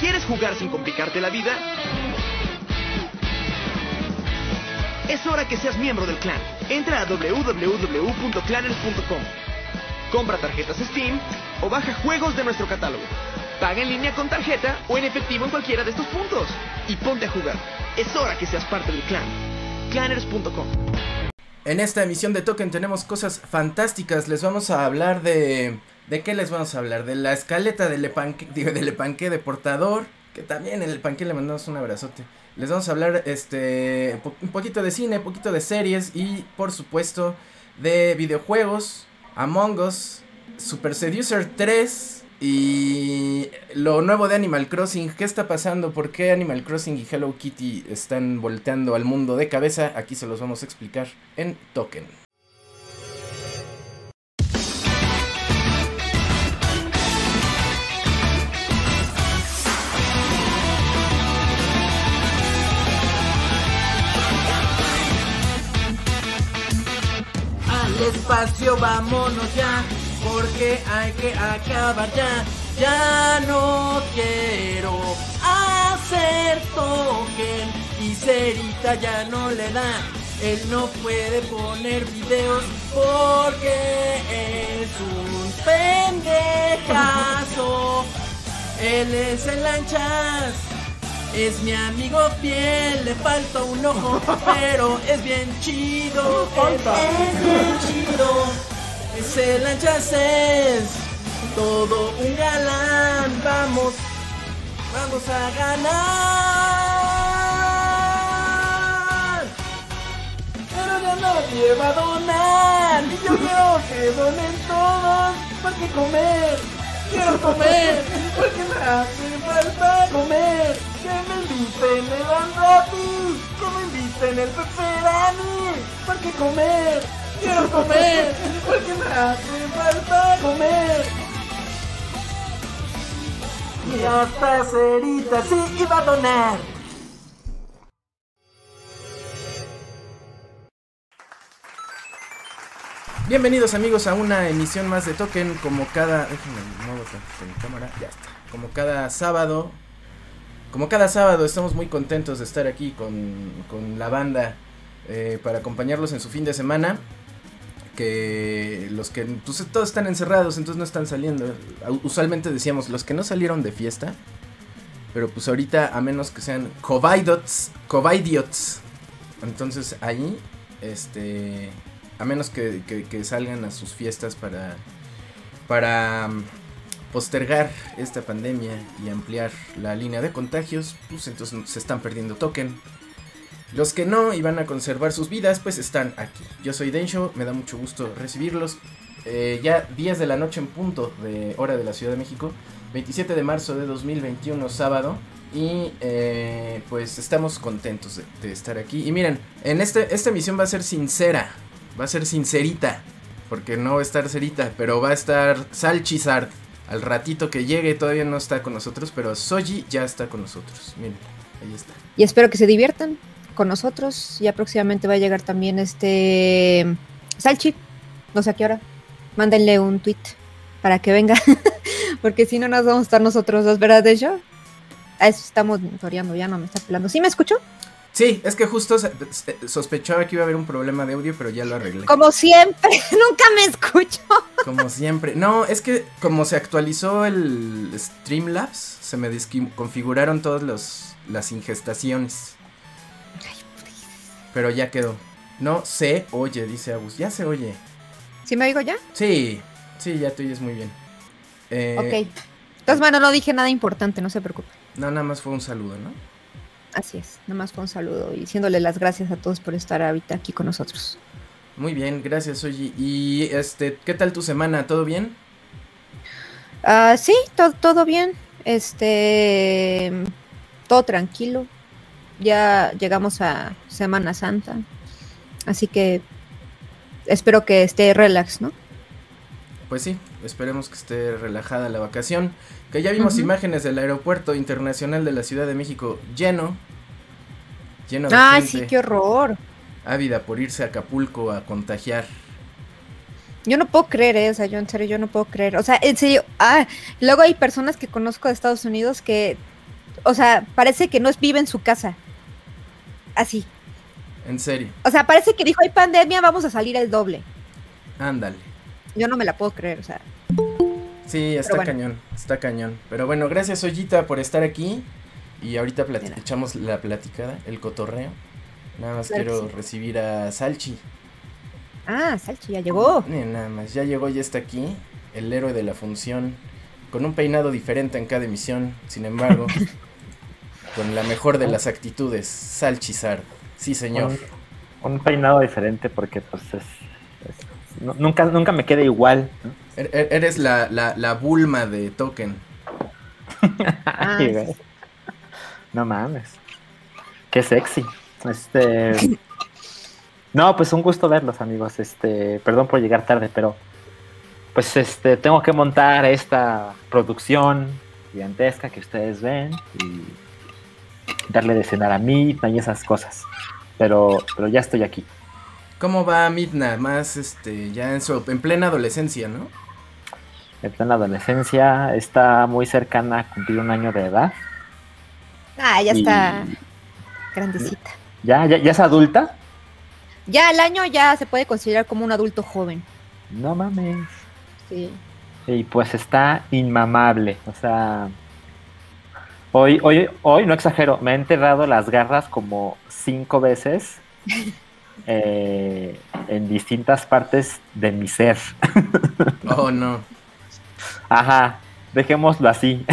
¿Quieres jugar sin complicarte la vida? Es hora que seas miembro del clan. Entra a www.clanners.com. Compra tarjetas Steam o baja juegos de nuestro catálogo. Paga en línea con tarjeta o en efectivo en cualquiera de estos puntos. Y ponte a jugar. Es hora que seas parte del clan. Clanners.com. En esta emisión de Token tenemos cosas fantásticas. Les vamos a hablar de. ¿De qué les vamos a hablar? De la escaleta del Epanque, digo, del Epanque de portador. Que también el Epanque le mandamos un abrazote. Les vamos a hablar este un poquito de cine, un poquito de series y por supuesto de videojuegos, Among Us, Super Seducer 3 y lo nuevo de Animal Crossing. ¿Qué está pasando? ¿Por qué Animal Crossing y Hello Kitty están volteando al mundo de cabeza? Aquí se los vamos a explicar en Token. Al espacio vámonos ya, porque hay que acabar ya. Ya no quiero hacer token y Cerita ya no le da. Él no puede poner videos porque es un pendejazo. Él es el lanchas. Es mi amigo fiel, le falta un ojo, pero es bien chido. Es bien chido. Ese lanchas es todo un galán. Vamos, vamos a ganar. Pero ya nadie va a donar. Y yo quiero que donen todos. Porque comer, quiero comer. Porque me hace falta comer. Que me inviten el Andrati. Que me inviten el Pepperani. Porque comer, quiero comer. Porque me hace falta comer. Y hasta Cerita sí iba a donar. Bienvenidos amigos a una emisión más de Token como cada... Déjenme tantito mi cámara, ya está. Como cada sábado, como cada sábado estamos muy contentos de estar aquí con, con la banda eh, para acompañarlos en su fin de semana. Que los que pues, todos están encerrados, entonces no están saliendo. Usualmente decíamos los que no salieron de fiesta. Pero pues ahorita, a menos que sean covidiots, covidiots. Entonces ahí, este, a menos que, salgan a sus fiestas para, mm, postergar esta pandemia y ampliar la línea de contagios, pues entonces se están perdiendo token. Los que no y van a conservar sus vidas, pues están aquí. Yo soy Densho, me da mucho gusto recibirlos. Eh, ya 10 de la noche en punto de hora de la Ciudad de México, 27 de marzo de 2021, sábado. Y eh, pues estamos contentos de, de estar aquí. Y miren, en este, esta emisión va a ser sincera, va a ser sincerita, porque no va a estar cerita, pero va a estar Salchizard. Al ratito que llegue, todavía no está con nosotros, pero Soji ya está con nosotros. Miren, ahí está. Y espero que se diviertan con nosotros. Ya próximamente va a llegar también este Salchi. No sé a qué hora. Mándenle un tweet para que venga. Porque si no nos vamos a estar nosotros dos, ¿verdad, de yo? A eso estamos monitoreando, ya no me está pelando. ¿Sí me escuchó? Sí, es que justo sospechaba que iba a haber un problema de audio, pero ya lo arreglé. Como siempre, nunca me escucho. Como siempre. No, es que como se actualizó el Streamlabs, se me desconfiguraron todas los, las ingestaciones. Pero ya quedó. No se oye, dice Agus. Ya se oye. ¿Sí me oigo ya? Sí, sí, ya te oyes muy bien. Eh, Ok. Entonces, bueno, no dije nada importante, no se preocupe. No, nada más fue un saludo, ¿no? Así es, nada más fue un saludo y diciéndole las gracias a todos por estar ahorita aquí con nosotros. Muy bien, gracias, Oye. Y este, ¿qué tal tu semana? ¿Todo bien? Ah, sí, to- todo bien. Este, todo tranquilo. Ya llegamos a Semana Santa. Así que espero que esté relax, ¿no? Pues sí, esperemos que esté relajada la vacación. Que ya vimos imágenes del aeropuerto internacional de la Ciudad de México lleno. Lleno de Ay, gente sí, qué horror. ávida por irse a Acapulco a contagiar. Yo no puedo creer, ¿eh? o sea, yo en serio, yo no puedo creer. O sea, en serio, ah, luego hay personas que conozco de Estados Unidos que o sea, parece que no vive en su casa. Así. En serio. O sea, parece que dijo, hay pandemia, vamos a salir el doble. Ándale. Yo no me la puedo creer, o sea. Sí, está bueno. cañón, está cañón. Pero bueno, gracias Ollita por estar aquí. Y ahorita echamos la platicada, el cotorreo. Nada más Claro quiero sí. recibir a Salchi. Ah, Salchi ya llegó. Eh, nada más, ya llegó, ya está aquí. El héroe de la función. Con un peinado diferente en cada emisión. Sin embargo, con la mejor de las actitudes. Salchizar. Sí, señor. Un, un peinado diferente porque pues es, es- nu- nunca, nunca me queda igual. ¿no? Er- er- Eres la, la, la Bulma de Token. Ay, güey. No mames. Qué sexy. Este. No, pues un gusto verlos, amigos. Este, perdón por llegar tarde, pero pues este tengo que montar esta producción gigantesca que ustedes ven y darle de cenar a mí y esas cosas. Pero, pero ya estoy aquí. ¿Cómo va Midna? Más este, ya en su en plena adolescencia, ¿no? Está en la adolescencia, está muy cercana a cumplir un año de edad. Ah, ya y- está grandecita. ¿Ya, ya, ya es adulta? Ya el año ya se puede considerar como un adulto joven. No mames. Sí. Y pues está inmamable. O sea, hoy, hoy, hoy, no exagero, me he enterrado las garras como cinco veces eh, en distintas partes de mi ser. Oh, no. Ajá, dejémoslo así.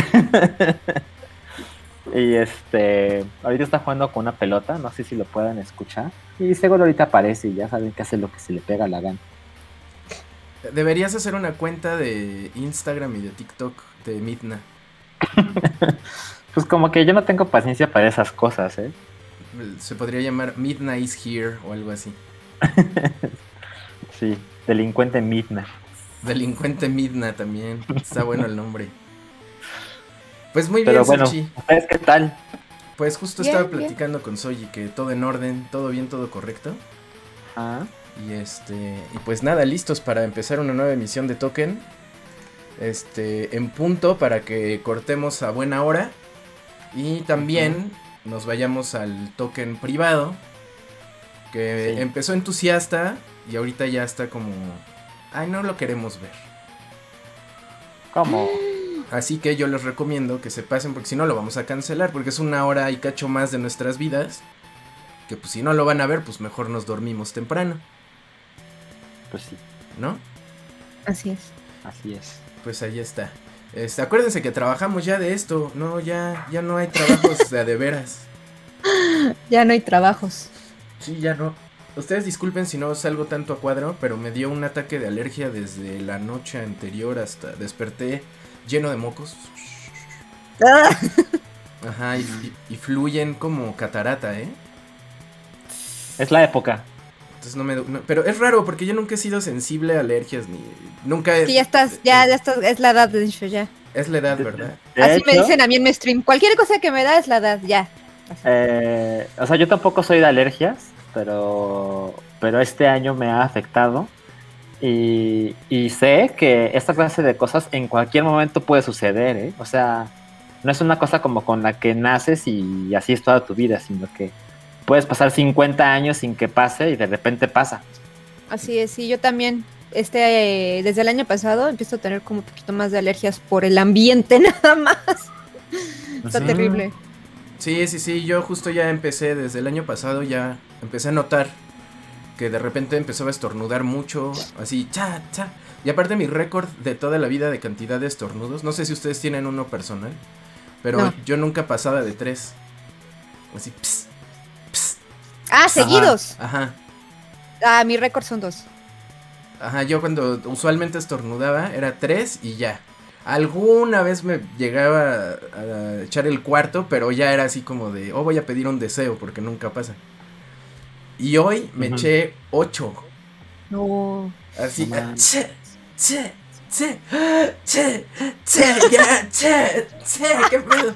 y este, ahorita está jugando con una pelota, no sé si lo puedan escuchar. Y seguro ahorita aparece y ya saben que hace lo que se le pega la gana. Deberías hacer una cuenta de Instagram y de TikTok de Midna. Pues como que yo no tengo paciencia para esas cosas, ¿eh? Se podría llamar Midna is here o algo así. Sí, delincuente Midna. Delincuente Midna también. Está bueno el nombre. Pues muy Pero bien, bueno. ¿ustedes qué tal? Pues justo Bien, estaba bien. platicando con Soji que todo en orden, todo bien, todo correcto. Ah, Y este, y pues nada, listos para empezar una nueva emisión de Token. Este, en punto para que cortemos a buena hora y también nos vayamos al token privado que Sí. empezó entusiasta y ahorita ya está como ay, no lo queremos ver. ¿cómo? Así que yo les recomiendo que se pasen porque si no lo vamos a cancelar porque es una hora y cacho más de nuestras vidas. Que pues si no lo van a ver, pues mejor nos dormimos temprano, Pues sí, ¿no? Así es. así es. Pues ahí está. Este, acuérdense que trabajamos ya de esto. No, ya, ya no hay trabajos de, de veras. Ya no hay trabajos. Sí, ya no. Ustedes disculpen si no salgo tanto a cuadro, pero me dio un ataque de alergia desde la noche anterior hasta desperté lleno de mocos. Ah, Ajá, y, fluyen como catarata, ¿eh? Es la época. Entonces no me... no- pero es raro porque yo nunca he sido sensible a alergias ni... Nunca... he- Sí, ya estás, ya, ya estás, es la edad de hecho, ya. Es la edad, ¿verdad? De Así me dicen a mí en mi stream. Cualquier cosa que me da es la edad, ya. Eh, o sea, yo tampoco soy de alergias, pero, pero este año me ha afectado. Y, y sé que esta clase de cosas en cualquier momento puede suceder, ¿eh? O sea, no es una cosa como con la que naces y así es toda tu vida, sino que puedes pasar 50 años sin que pase y de repente pasa. Así es, sí, yo también. Este, desde el año pasado empiezo a tener como un poquito más de alergias por el ambiente nada más. Está terrible. Sí, sí, sí, yo justo ya empecé desde el año pasado, ya empecé a notar que de repente empezó a estornudar mucho, así, cha, cha. Y aparte mi récord de toda la vida de cantidad de estornudos, no sé si ustedes tienen uno personal, pero No. yo nunca pasaba de tres. Así, ps, ps, Ah, seguidos. ajá, Ah, mi récord son dos. ajá, yo cuando usualmente estornudaba era tres y ya. Alguna vez me llegaba a, a echar el cuarto, pero ya era así como de, oh, voy a pedir un deseo porque nunca pasa. Y hoy me Ujú. eché ocho. No. Así, No che, che, che, che, che, ya, che, che, qué pedo.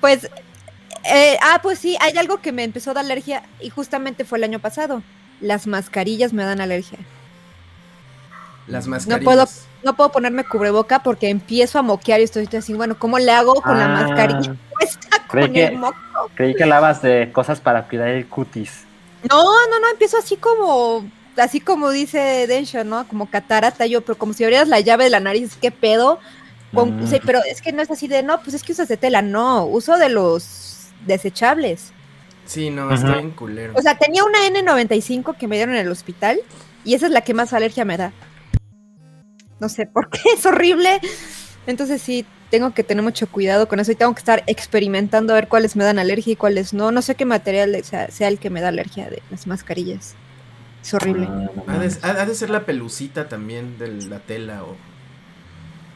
Pues, eh, ah, pues sí, hay algo que me empezó a dar alergia y justamente fue el año pasado. Las mascarillas me dan alergia. Las No mascarillas. puedo, no puedo ponerme cubreboca porque empiezo a moquear y estoy así, bueno, ¿cómo le hago con la Ah, mascarilla puesta creí con que- el moco? Creí que hablabas de cosas para cuidar el cutis. No, no, no, empiezo así como, así como dice Densho, ¿no? Como catarata yo, pero como si abrieras la llave de la nariz, ¿qué pedo? Con- Mm. sí, pero es que no es así de, no, pues es que usas de tela, no, uso de los desechables. Sí, no, está bien culero. O sea, tenía una N95 que me dieron en el hospital y esa es la que más alergia me da. No sé por qué, es horrible. Entonces sí, tengo que tener mucho cuidado con eso y tengo que estar experimentando a ver cuáles me dan alergia y cuáles no. No sé qué material sea, sea el que me da alergia de las mascarillas. Es horrible. Ah, no ha, de, ha- ser la pelucita también de la tela o...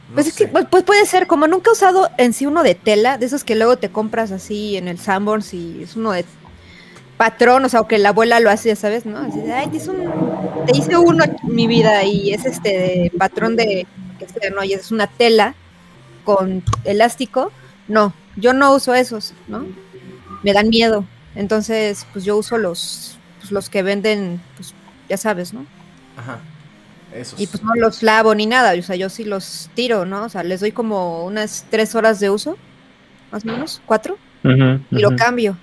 no pues es que pues, pues puede ser, como nunca he usado en sí uno de tela, de esos que luego te compras así en el Sanborns y es uno de patrón, o sea, o que la abuela lo hace, ya sabes, ¿no? Así de, ay, te hice, un- te hice uno en mi vida y es este de patrón de, no, y es una tela con elástico. No, yo no uso esos, ¿no? Me dan miedo. Entonces, pues yo uso los, pues, los que venden, pues ya sabes, ¿no? Ajá. Esos. Y pues no los lavo ni nada, o sea, yo sí los tiro, ¿no? O sea, les doy como unas tres horas de uso, más o menos, cuatro, y lo cambio.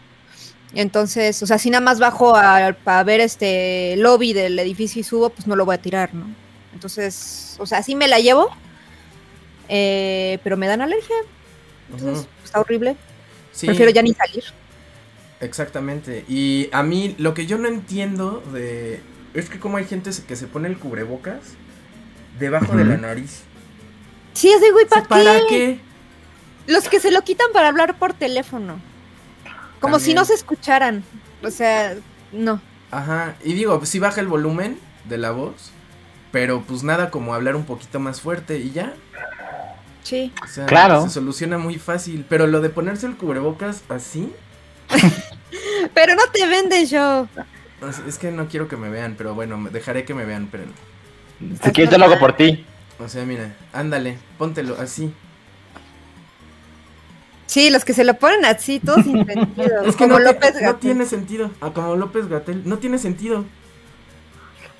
Entonces, o sea, si nada más bajo a, para ver este lobby del edificio y subo, pues no lo voy a tirar, ¿no? Entonces, o sea, sí me la llevo, eh, pero me dan alergia, entonces está horrible. Sí, Prefiero ya ni salir. exactamente. Y a mí lo que yo no entiendo de... Es que como hay gente que se pone el cubrebocas debajo de la nariz. Sí, es de güey, ¿para ¿Para qué? qué? Los que se lo quitan para hablar por teléfono. Como si no se escucharan. O sea, no. Ajá, y digo, pues sí baja el volumen de la voz, pero pues nada como hablar un poquito más fuerte y ya. Sí. O sea, Claro. se soluciona muy fácil, pero lo de ponerse el cubrebocas así, Pero no te venden show. o sea, es que no quiero que me vean, pero bueno, dejaré que me vean, pero... Si quieres, yo lo hago por ti. O sea, mira, ándale, póntelo así. Sí, los que se lo ponen así, todos sin sentido. Es que como no, López no Gatell. tiene sentido. Ah, como López Gatel, no tiene sentido.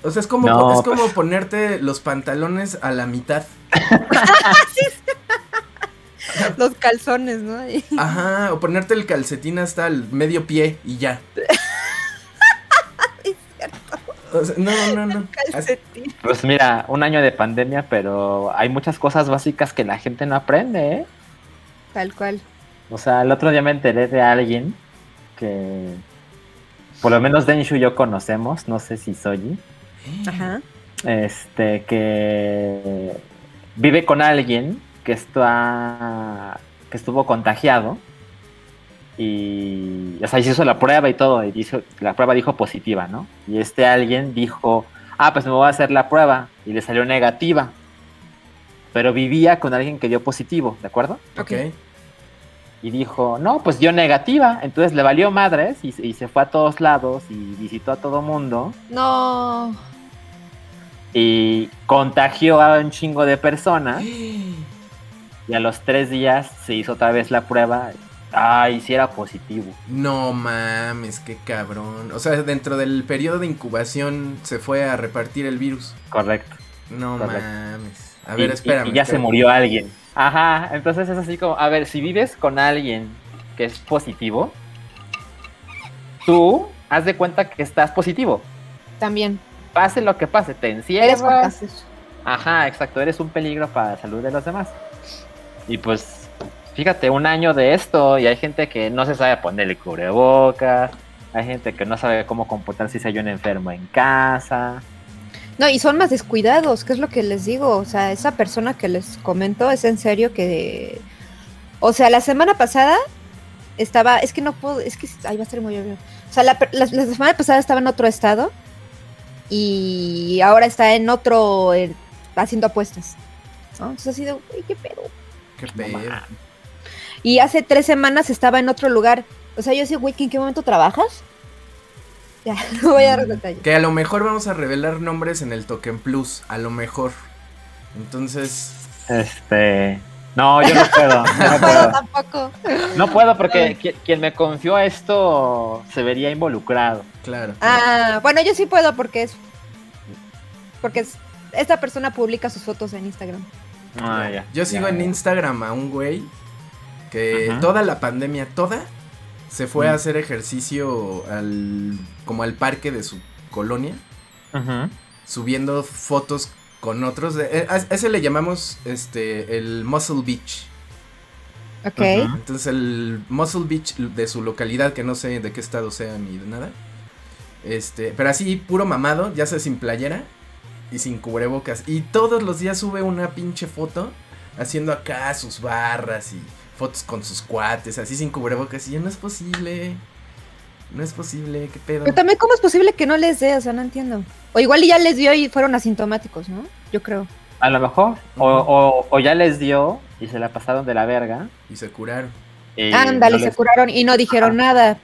O sea, es como, No, es como ponerte los pantalones a la mitad. Los calzones, ¿no? Ajá, o ponerte el calcetín hasta el medio pie y ya. O sea, no, no, no. Calcetín. Pues mira, un año de pandemia, pero hay muchas cosas básicas que la gente no aprende, ¿eh? Tal cual. O sea, el otro día me enteré de alguien que por lo menos Denshu y yo conocemos, no sé si Soji, Ajá. este, que vive con alguien que está que estuvo contagiado y o sea, se hizo la prueba y todo y dijo, la prueba dijo positiva, ¿no? Y este alguien dijo, ah, pues me voy a hacer la prueba y le salió negativa, pero vivía con alguien que dio positivo, ¿de acuerdo? Ok. Y dijo, no, pues dio negativa. Entonces le valió madres y, y se fue a todos lados y visitó a todo mundo. No. Y contagió a un chingo de personas. Y a los tres días se hizo otra vez la prueba. Ay, sí era positivo. No mames, qué cabrón. O sea, dentro del periodo de incubación se fue a repartir el virus. Correcto. No Correcto. mames. A ver, y- espérame. Y, ya se murió alguien. Ajá, entonces es así como, a ver, si vives con alguien que es positivo, tú haz de cuenta que estás positivo. También. Pase lo que pase, te encierras. Ajá, exacto, eres un peligro para la salud de los demás. Y pues, fíjate, un año de esto y hay gente que no se sabe poner el cubrebocas, hay gente que no sabe cómo comportarse si hay un enfermo en casa. No, y son más descuidados, ¿qué es lo que les digo? O sea, esa persona que les comento es en serio que... O sea, la semana pasada estaba, es que no puedo, es que ahí va a ser muy obvio. O sea, la, per- la- la semana pasada estaba en otro estado y ahora está en otro, eh, haciendo apuestas. ¿no? Entonces así de, "Güey, qué pedo. Qué pedo. Y hace tres semanas estaba en otro lugar. O sea, yo decía, güey, ¿que ¿en qué momento trabajas? Ya, no voy a dar detalles. Que a lo mejor vamos a revelar nombres en el Token Plus. A lo mejor. Entonces. Este. No, yo no puedo. no No, puedo. tampoco. No puedo porque qui- quien me confió esto se vería involucrado. Claro. Ah, bueno, yo sí puedo porque es. Porque es esta persona publica sus fotos en Instagram. Ah, ya. Yo sigo Ya, en ya. Instagram a un güey que Ajá. toda la pandemia, toda, se fue a Mm. hacer ejercicio al como al parque de su colonia, Ujú. subiendo fotos con otros. de- eh, a ese le llamamos este el Muscle Beach. Ok. Entonces el Muscle Beach de su localidad, que no sé de qué estado sea ni de nada. Este, pero así puro mamado, ya sea sin playera y sin cubrebocas. Y todos los días sube una pinche foto haciendo acá sus barras y fotos con sus cuates, así sin cubrebocas. Y ya no es posible. No es posible, qué pedo. Pero también, ¿cómo es posible que no les dé? O sea, no entiendo. O igual y ya les dio y fueron asintomáticos, ¿no? Yo creo. A lo mejor. O, o, o ya les dio y se la pasaron de la verga. Y se curaron. y Ándale, no se curaron y no dijeron nada.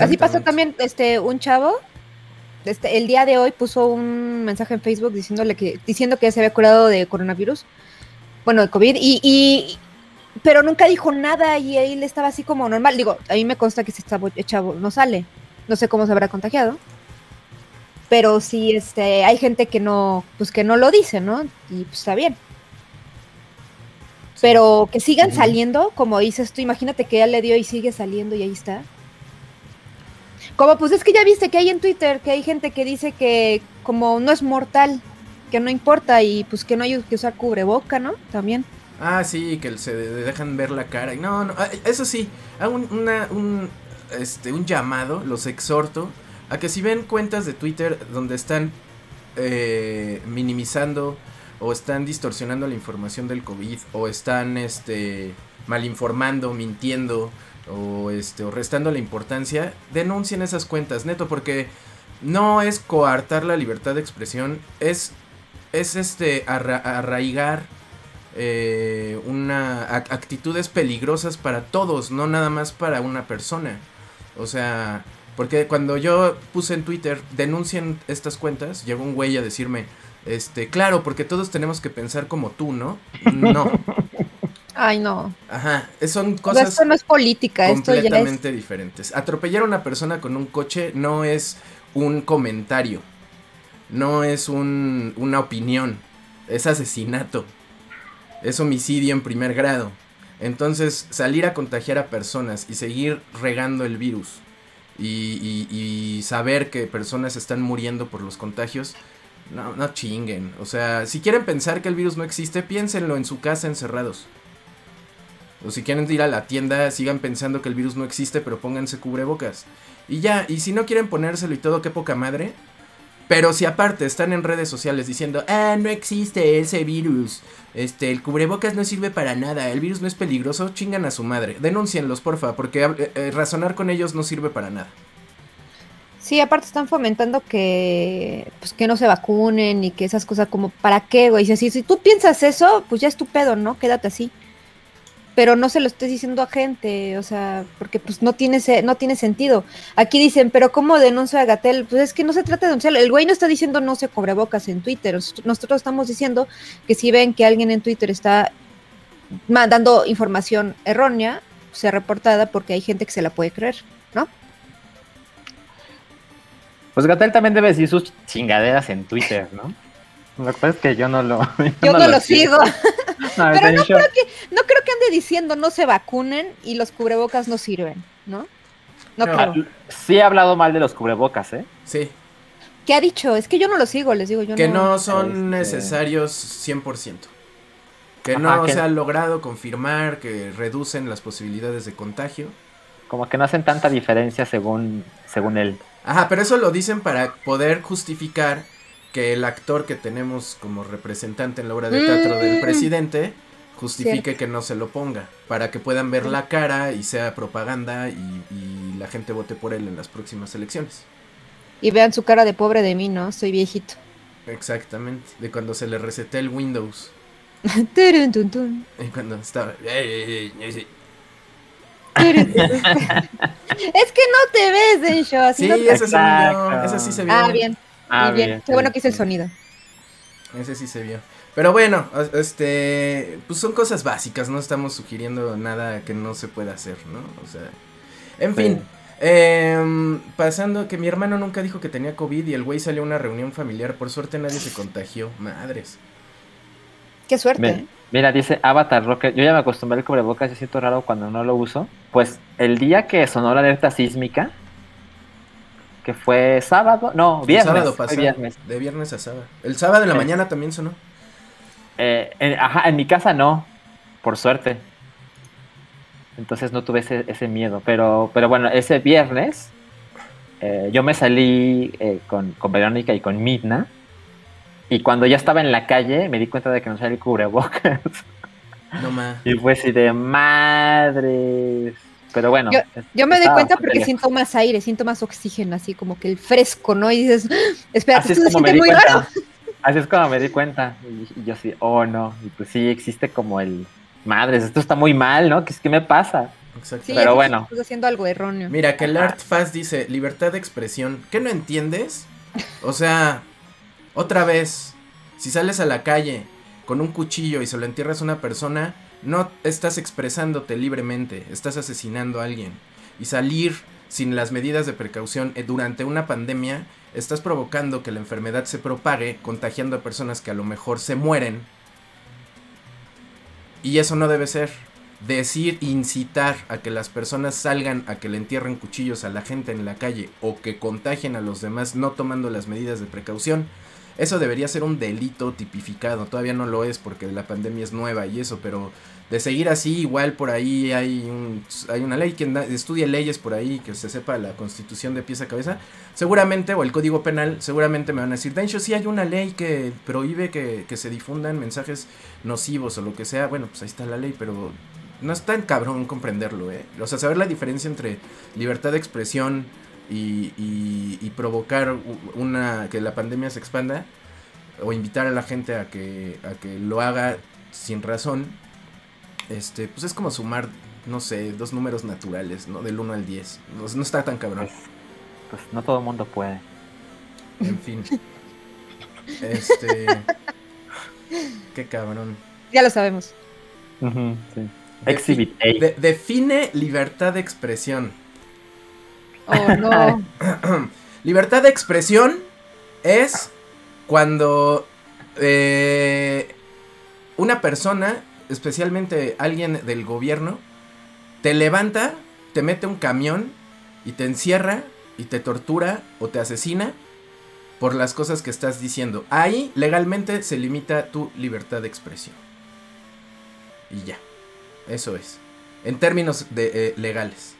Así pasó también este un chavo. Este, el día de hoy puso un mensaje en Facebook diciéndole que, diciendo que ya se había curado de coronavirus. Bueno, de COVID. Y, y- pero nunca dijo nada y ahí le estaba así como normal. Digo, a mí me consta que ese chavo, chavo no sale. No sé cómo se habrá contagiado. Pero sí, este, hay gente que no, pues que no lo dice, ¿no? Y pues está bien. Pero que sigan saliendo, como dices tú, imagínate que ya le dio y sigue saliendo y ahí está. Como pues es que ya viste que hay en Twitter que hay gente que dice que como no es mortal, que no importa y pues que no hay que usar cubreboca, ¿no? También. Ah, sí, que se de- dejan ver la cara. No, no, ah, eso sí, hago un, un, este, un llamado, los exhorto, a que si ven cuentas de Twitter donde están eh, minimizando o están distorsionando la información del COVID o están este, malinformando, mintiendo o, este, o restando la importancia, denuncien esas cuentas, neto, porque no es coartar la libertad de expresión, es, es este, arra- arraigar eh, una ac- actitudes peligrosas para todos, no nada más para una persona. O sea, porque cuando yo puse en Twitter denuncien estas cuentas, llegó un güey a decirme, este, claro, porque todos tenemos que pensar como tú, ¿no? No, Ay, no. ajá, son cosas esto no es política, esto ya es... completamente diferentes. Atropellar a una persona con un coche no es un comentario, no es un, una opinión, es asesinato, es homicidio en primer grado. Entonces, salir a contagiar a personas y seguir regando el virus y, y- y saber que personas están muriendo por los contagios, no, no chinguen. O sea, si quieren pensar que el virus no existe, piénsenlo en su casa encerrados. O si quieren ir a la tienda, sigan pensando que el virus no existe, pero pónganse cubrebocas. Y ya, y si no quieren ponérselo y todo, qué poca madre. Pero si aparte están en redes sociales diciendo, ah, no existe ese virus, este, el cubrebocas no sirve para nada, el virus no es peligroso, chingan a su madre. Denúncienlos, porfa, porque eh, eh, razonar con ellos no sirve para nada. Sí, aparte están fomentando que pues que no se vacunen y que esas cosas como ¿para qué, güey? Si, si, tú piensas eso, pues ya es tu pedo, ¿no? Quédate así. Pero no se lo estés diciendo a gente, o sea, porque pues no tiene no tiene sentido. Aquí dicen, pero ¿cómo denuncio a Gatel? Pues es que no se trata de denunciarlo. El güey no está diciendo no se cobrebocas en Twitter. Nos- Nosotros estamos diciendo que si ven que alguien en Twitter está mandando información errónea, sea reportada porque hay gente que se la puede creer, ¿no? Pues Gatel también debe decir sus chingaderas en Twitter, ¿no? Lo que pasa es que yo no lo. Yo no, lo sigo. No, Pero no creo que, no creo que ande diciendo no se vacunen y los cubrebocas no sirven, ¿no? No, No. creo. Sí he hablado mal de los cubrebocas, ¿eh? Sí, ¿Qué ha dicho? Es que yo no lo sigo, les digo, yo que no. no son Este- necesarios 100%. Que Ajá, no que- se ha logrado confirmar que reducen las posibilidades de contagio. Como que no hacen tanta diferencia según, según él. Ajá, pero eso lo dicen para poder justificar que el actor que tenemos como representante en la obra de teatro del Mm. presidente justifique que no se lo ponga, para que puedan ver la cara y sea propaganda y, y la gente vote por él en las próximas elecciones. Y vean su cara de pobre de mí, ¿no? Soy viejito. Exactamente, de cuando se le reseté el Windows. Turun, tun, tun. Y cuando estaba... "Eh, Turun, tun, tun. es que no te ves, Densho. Así Sí, no te... ese se vio, Exacto. ese sí se vio. Ah, bien. Ah, muy bien. Qué bueno que hice el sonido. Ese sí se vio. Pero bueno, este, pues son cosas básicas, no estamos sugiriendo nada que no se pueda hacer, ¿no? O sea, en Sí. fin, Em, pasando que mi hermano nunca dijo que tenía COVID y el güey salió a una reunión familiar. Por suerte nadie se contagió. Madres. Qué suerte. ¿eh? Mira, dice Avatar Rocket. Yo ya me acostumbré al cubrebocas y siento raro cuando no lo uso. Pues el día que sonó la alerta sísmica, que fue sábado, no, El viernes. sábado fue pasado. viernes. De viernes a sábado. El sábado en la Sí. mañana también sonó. Eh, en, ajá, en mi casa no, por suerte. Entonces no tuve ese, ese miedo. Pero, pero bueno, ese viernes eh, yo me salí eh, con, con Verónica y con Midna. Y cuando ya estaba en la calle me di cuenta de que no salía el cubrebocas. No más. y fue así de madres. Pero bueno. es- Yo me doy cuenta porque siento más aire, siento más oxígeno, así como que el fresco, ¿no? Y dices, "Ah, espérate, Así es esto se siente muy cuenta. raro. Así es como me di cuenta. Y, y yo así, oh no. Y pues sí, existe como el. Madres, esto está muy mal, ¿no? ¿Qué, qué me pasa? Exacto. Sí, Pero es bueno. Estás haciendo algo erróneo. Mira, que el. Art Fast dice libertad de expresión. ¿Qué no entiendes? O sea, otra vez, si sales a la calle con un cuchillo y se lo entierras a una persona, no estás expresándote libremente, estás asesinando a alguien. Y salir sin las medidas de precaución eh, durante una pandemia, estás provocando que la enfermedad se propague, contagiando a personas que a lo mejor se mueren. Y eso no debe ser decir, incitar a que las personas salgan a que le entierren cuchillos a la gente en la calle o que contagien a los demás no tomando las medidas de precaución, eso debería ser un delito tipificado. Todavía no lo es porque la pandemia es nueva y eso, pero de seguir así, igual por ahí hay, un, hay una ley, quien estudie leyes por ahí, que se sepa la constitución de pies a cabeza, seguramente, o el código penal, seguramente me van a decir, Dencho, sí hay una ley que prohíbe que, que se difundan mensajes nocivos o lo que sea. Bueno, pues ahí está la ley, pero no es tan cabrón comprenderlo, ¿eh? O sea, saber la diferencia entre libertad de expresión y, y- y provocar una que la pandemia se expanda o invitar a la gente a que, a que lo haga sin razón, este, pues es como sumar, no sé, dos números naturales, ¿no? Del 1 al 10. No, no está tan cabrón. Pues, pues no todo el mundo puede. En fin. Este... Qué cabrón. Ya lo sabemos. sí. Defi- Exhibit A. de- define libertad de expresión. Oh, no. Libertad de expresión es cuando eh, una persona, especialmente alguien del gobierno, te levanta, te mete un camión y te encierra y te tortura o te asesina por las cosas que estás diciendo. Ahí legalmente se limita tu libertad de expresión. Y ya, eso es. En términos de, eh, legales.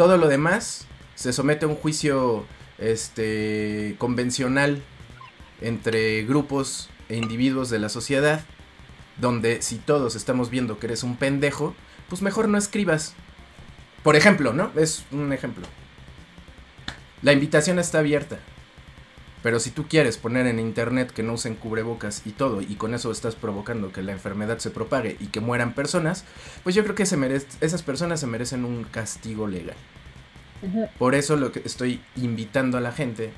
Todo lo demás se somete a un juicio este convencional entre grupos e individuos de la sociedad donde si todos estamos viendo que eres un pendejo, pues mejor no escribas. Por ejemplo, ¿no? Es un ejemplo. La invitación está abierta. Pero si tú quieres poner en internet que no usen cubrebocas y todo, y con eso estás provocando que la enfermedad se propague y que mueran personas, pues yo creo que se merece, esas personas se merecen un castigo legal. Por eso lo que estoy invitando a la gente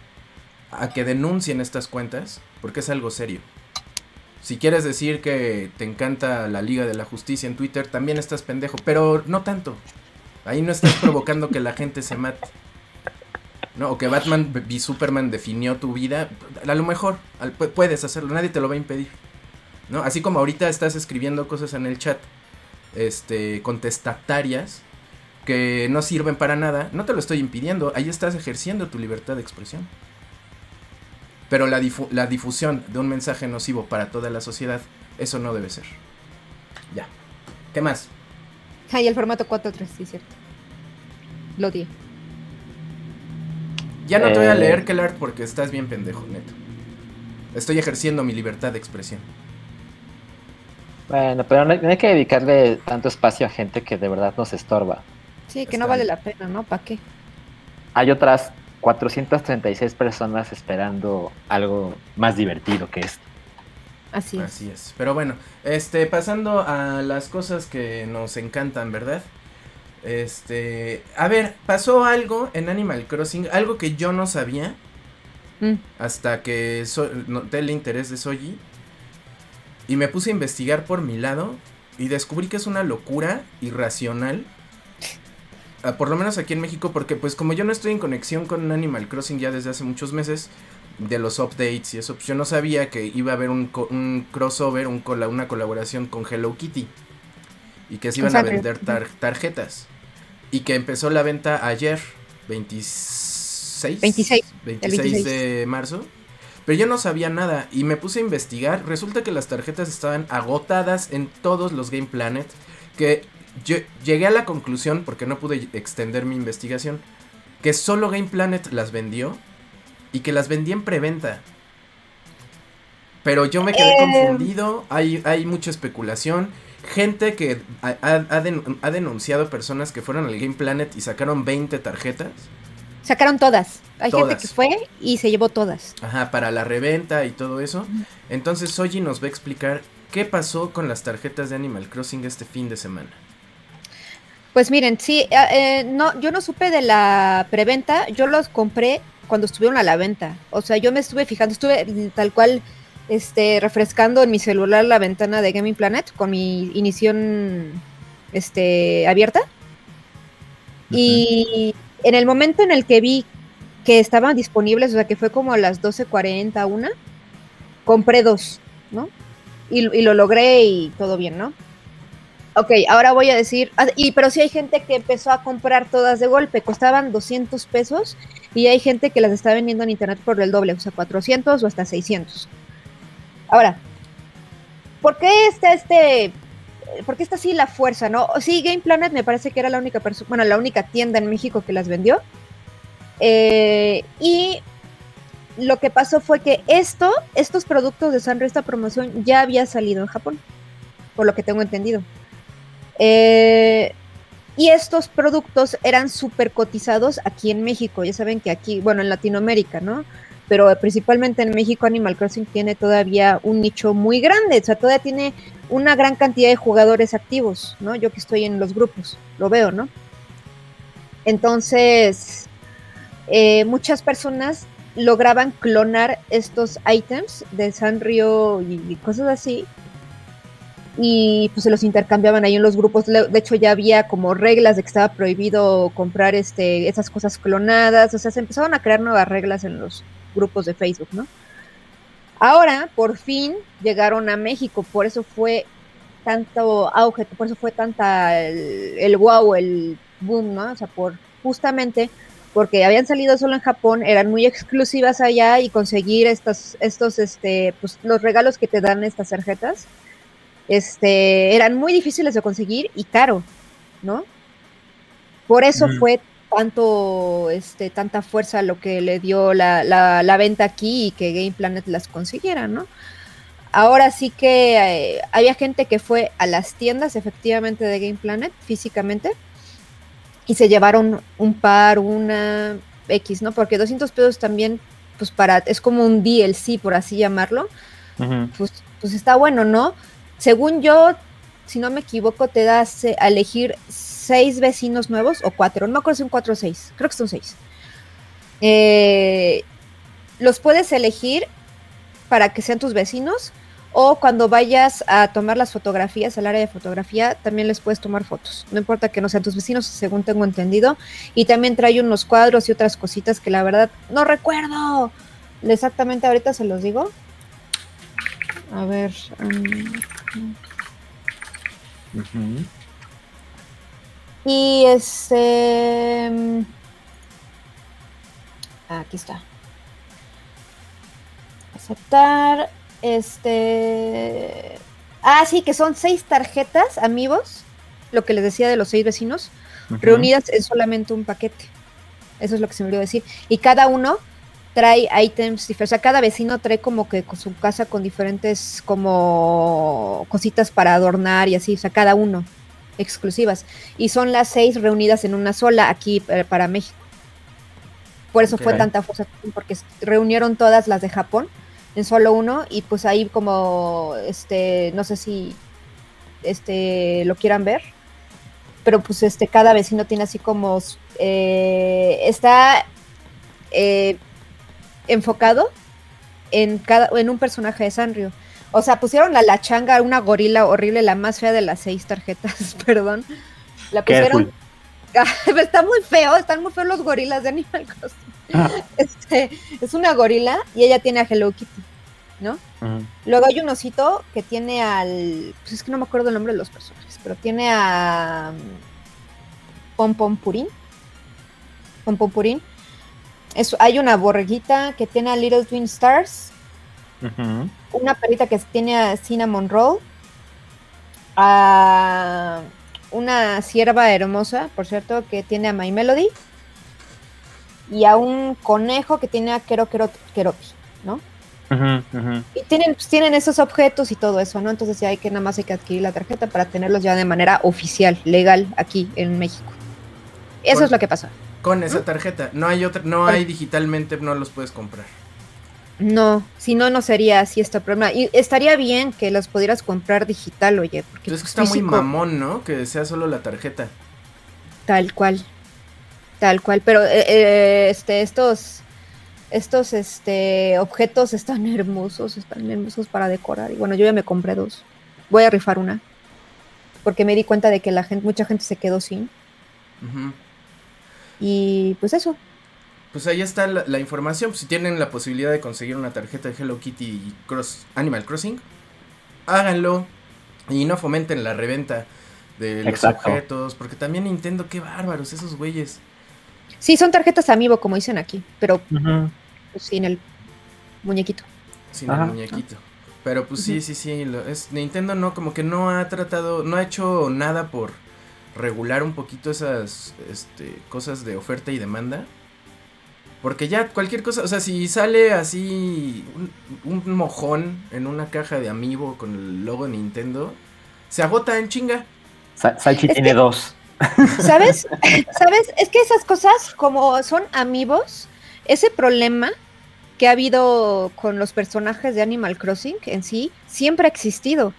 a que denuncien estas cuentas, porque es algo serio. Si quieres decir que te encanta la Liga de la Justicia en Twitter, también estás pendejo, pero no tanto. Ahí no estás provocando que la gente se mate. No, o que Batman v Superman definió tu vida, a lo mejor puedes hacerlo, nadie te lo va a impedir. ¿No? Así como ahorita estás escribiendo cosas en el chat este contestatarias que no sirven para nada, no te lo estoy impidiendo, ahí estás ejerciendo tu libertad de expresión. Pero la, difu- la difusión de un mensaje nocivo para toda la sociedad, eso no debe ser. Ya. ¿Qué más? Ay, el formato 4.3, sí, cierto. Lo odié. Ya no te voy a Eh. leer Kellart porque estás bien pendejo, neto. Estoy ejerciendo mi libertad de expresión. Bueno, pero no, hay que dedicarle tanto espacio a gente que de verdad nos estorba. Sí, que no vale la pena, ¿no? ¿Para qué? Hay otras 436 personas esperando algo más divertido que esto. Así es. Así es. Pero bueno, este, pasando a las cosas que nos encantan, ¿verdad? Este, a ver, pasó algo en Animal Crossing, algo que yo no sabía Mm. hasta que so- noté el interés de Soji y me puse a investigar por mi lado y descubrí que es una locura irracional ah, por lo menos aquí en México, porque pues como yo no estoy en conexión con Animal Crossing ya desde hace muchos meses, de los updates y eso, pues yo no sabía que iba a haber un, co- un crossover, un cola- una colaboración con Hello Kitty. Y que se iban a vender tar- tarjetas. Y que empezó la venta ayer, 26. 26, 26 de marzo. Pero yo no sabía nada y me puse a investigar. Resulta que las tarjetas estaban agotadas en todos los Game Planet. Que yo llegué a la conclusión, porque no pude extender mi investigación, que solo Game Planet las vendió y que las vendía en preventa. Pero yo me quedé Eh. confundido, hay, hay mucha especulación. Gente que ha, ha- ha den- ha denunciado personas que fueron al Game Planet y sacaron 20 tarjetas. Sacaron todas. Hay gente que fue y se llevó todas. Ajá, para la reventa y todo eso. Entonces Soji nos va a explicar qué pasó con las tarjetas de Animal Crossing este fin de semana. Pues miren, sí, eh, eh, no, yo no supe de la preventa, yo los compré cuando estuvieron a la venta. O sea, yo me estuve fijando, estuve tal cual este refrescando en mi celular la ventana de Gaming Planet con mi inición este abierta. Y en el momento en el que vi que estaban disponibles, o sea, que fue como a las 12:40, una, compré dos, ¿no? Y, y lo logré y todo bien, ¿no? Ok, ahora voy a decir, ah, y pero sí hay gente que empezó a comprar todas de golpe, costaban 200 pesos y hay gente que las está vendiendo en internet por el doble, o sea, 400 o hasta 600. Ahora, ¿por qué está este, por qué está así la fuerza, no? Sí, Game Planet me parece que era la única persona, bueno, la única tienda en México que las vendió. Eh, y lo que pasó fue que esto, estos productos de Sanrio, esta promoción ya había salido en Japón, por lo que tengo entendido. Eh, y estos productos eran súper cotizados aquí en México. Ya saben que aquí, bueno, en Latinoamérica, ¿no? Pero principalmente en México Animal Crossing tiene todavía un nicho muy grande. O sea, todavía tiene una gran cantidad de jugadores activos, ¿no? Yo que estoy en los grupos, lo veo, ¿no? Entonces, eh, muchas personas lograban clonar estos ítems de Sanrio y, cosas así y pues se los intercambiaban ahí en los grupos. De hecho, ya había como reglas de que estaba prohibido comprar este, esas cosas clonadas. O sea, se empezaron a crear nuevas reglas en los grupos de Facebook, ¿no? Ahora, por fin, llegaron a México. Por eso fue tanto auge, por eso fue tanta el, el wow, el boom, ¿no? O sea, por justamente porque habían salido solo en Japón, eran muy exclusivas allá y conseguir estos, estos, este, pues los regalos que te dan estas tarjetas este, eran muy difíciles de conseguir y caro, ¿no? Por eso Mm. fue tanto, este, tanta fuerza lo que le dio la, la, la venta aquí y que Game Planet las consiguiera, ¿no? Ahora sí que eh, había gente que fue a las tiendas efectivamente de Game Planet físicamente y se llevaron un par, una X, ¿no? Porque 200 pesos también, pues para, es como un DLC, por así llamarlo, pues, pues está bueno, ¿no? Según yo, si no me equivoco, te das a elegir seis vecinos nuevos o cuatro, no me acuerdo si son cuatro o seis, creo que son seis. Eh, los puedes elegir para que sean tus vecinos o cuando vayas a tomar las fotografías al área de fotografía, también les puedes tomar fotos. No importa que no sean tus vecinos, según tengo entendido. Y también trae unos cuadros y otras cositas que la verdad no recuerdo. Exactamente, ahorita se los digo. A ver. Ujú. Y este. mm, Aquí está. Aceptar. Este. Ah, sí, que son seis tarjetas, amigos. Lo que les decía de los seis vecinos. Reunidas en solamente un paquete. Eso es lo que se me olvidó decir. Y cada uno trae ítems diferentes. O sea, cada vecino trae como que con su casa con diferentes como cositas para adornar y así. O sea, cada uno exclusivas. Y son las seis reunidas en una sola aquí eh, para México. Por eso fue tanta fuerza, porque reunieron todas las de Japón en solo uno y pues ahí como, este, no sé si, este, lo quieran ver, pero pues este, cada vecino tiene así como, eh, está eh, enfocado en cada, en un personaje de Sanrio. O sea, pusieron a la changa, una gorila horrible, la más fea de las seis tarjetas, perdón. La pusieron. Está muy feo, están muy feos los gorilas de Animal Crossing. Ah. Este, es una gorila y ella tiene a Hello Kitty, ¿no? Luego hay un osito que tiene al. Pues es que no me acuerdo el nombre de los personajes, pero tiene a. mm, Pom Pom Purín. Pom Pom Purín. Es, hay una borreguita que tiene a Little Twin Stars. Una perrita que tiene a Cinnamon Roll. A una sierva hermosa, por cierto, que tiene a My Melody. Y a un conejo que tiene a Kero Kero Keropi, ¿no? Y tienen, pues, tienen esos objetos y todo eso, ¿no? Entonces ya hay que nada más hay que adquirir la tarjeta para tenerlos ya de manera oficial, legal, aquí en México. Eso es lo que pasa. Con esa tarjeta. No hay otra, no hay digitalmente, no los puedes comprar. No, si no, no sería así este problema. Y estaría bien que los pudieras comprar digital, oye, porque Entonces está muy mamón, ¿no? Que sea solo la tarjeta. Tal cual. Tal cual. Pero eh, eh, este, estos, estos este, objetos están hermosos, están hermosos para decorar. Y bueno, yo ya me compré dos. Voy a rifar una. Porque me di cuenta de que la gente, mucha gente se quedó sin. Y pues eso. Pues ahí está la, la información. Pues si tienen la posibilidad de conseguir una tarjeta de Hello Kitty y Cross, Animal Crossing, háganlo. Y no fomenten la reventa de los Exacto. objetos. Porque también Nintendo, qué bárbaros esos güeyes. Sí, son tarjetas amiibo, como dicen aquí, pero pues, sin el muñequito. Sin Ajá. el muñequito. Pero pues sí, sí, sí. lo- es, Nintendo no, como que no ha tratado, no ha hecho nada por regular un poquito esas este, cosas de oferta y demanda. Porque ya cualquier cosa, o sea, si sale así un, un mojón en una caja de amiibo con el logo de Nintendo, se agota en chinga. Sa- Salchi Es tiene que- dos. ¿Sabes? ¿Sabes? Es que esas cosas, como son amigos, ese problema que ha habido con los personajes de Animal Crossing en sí, siempre ha existido.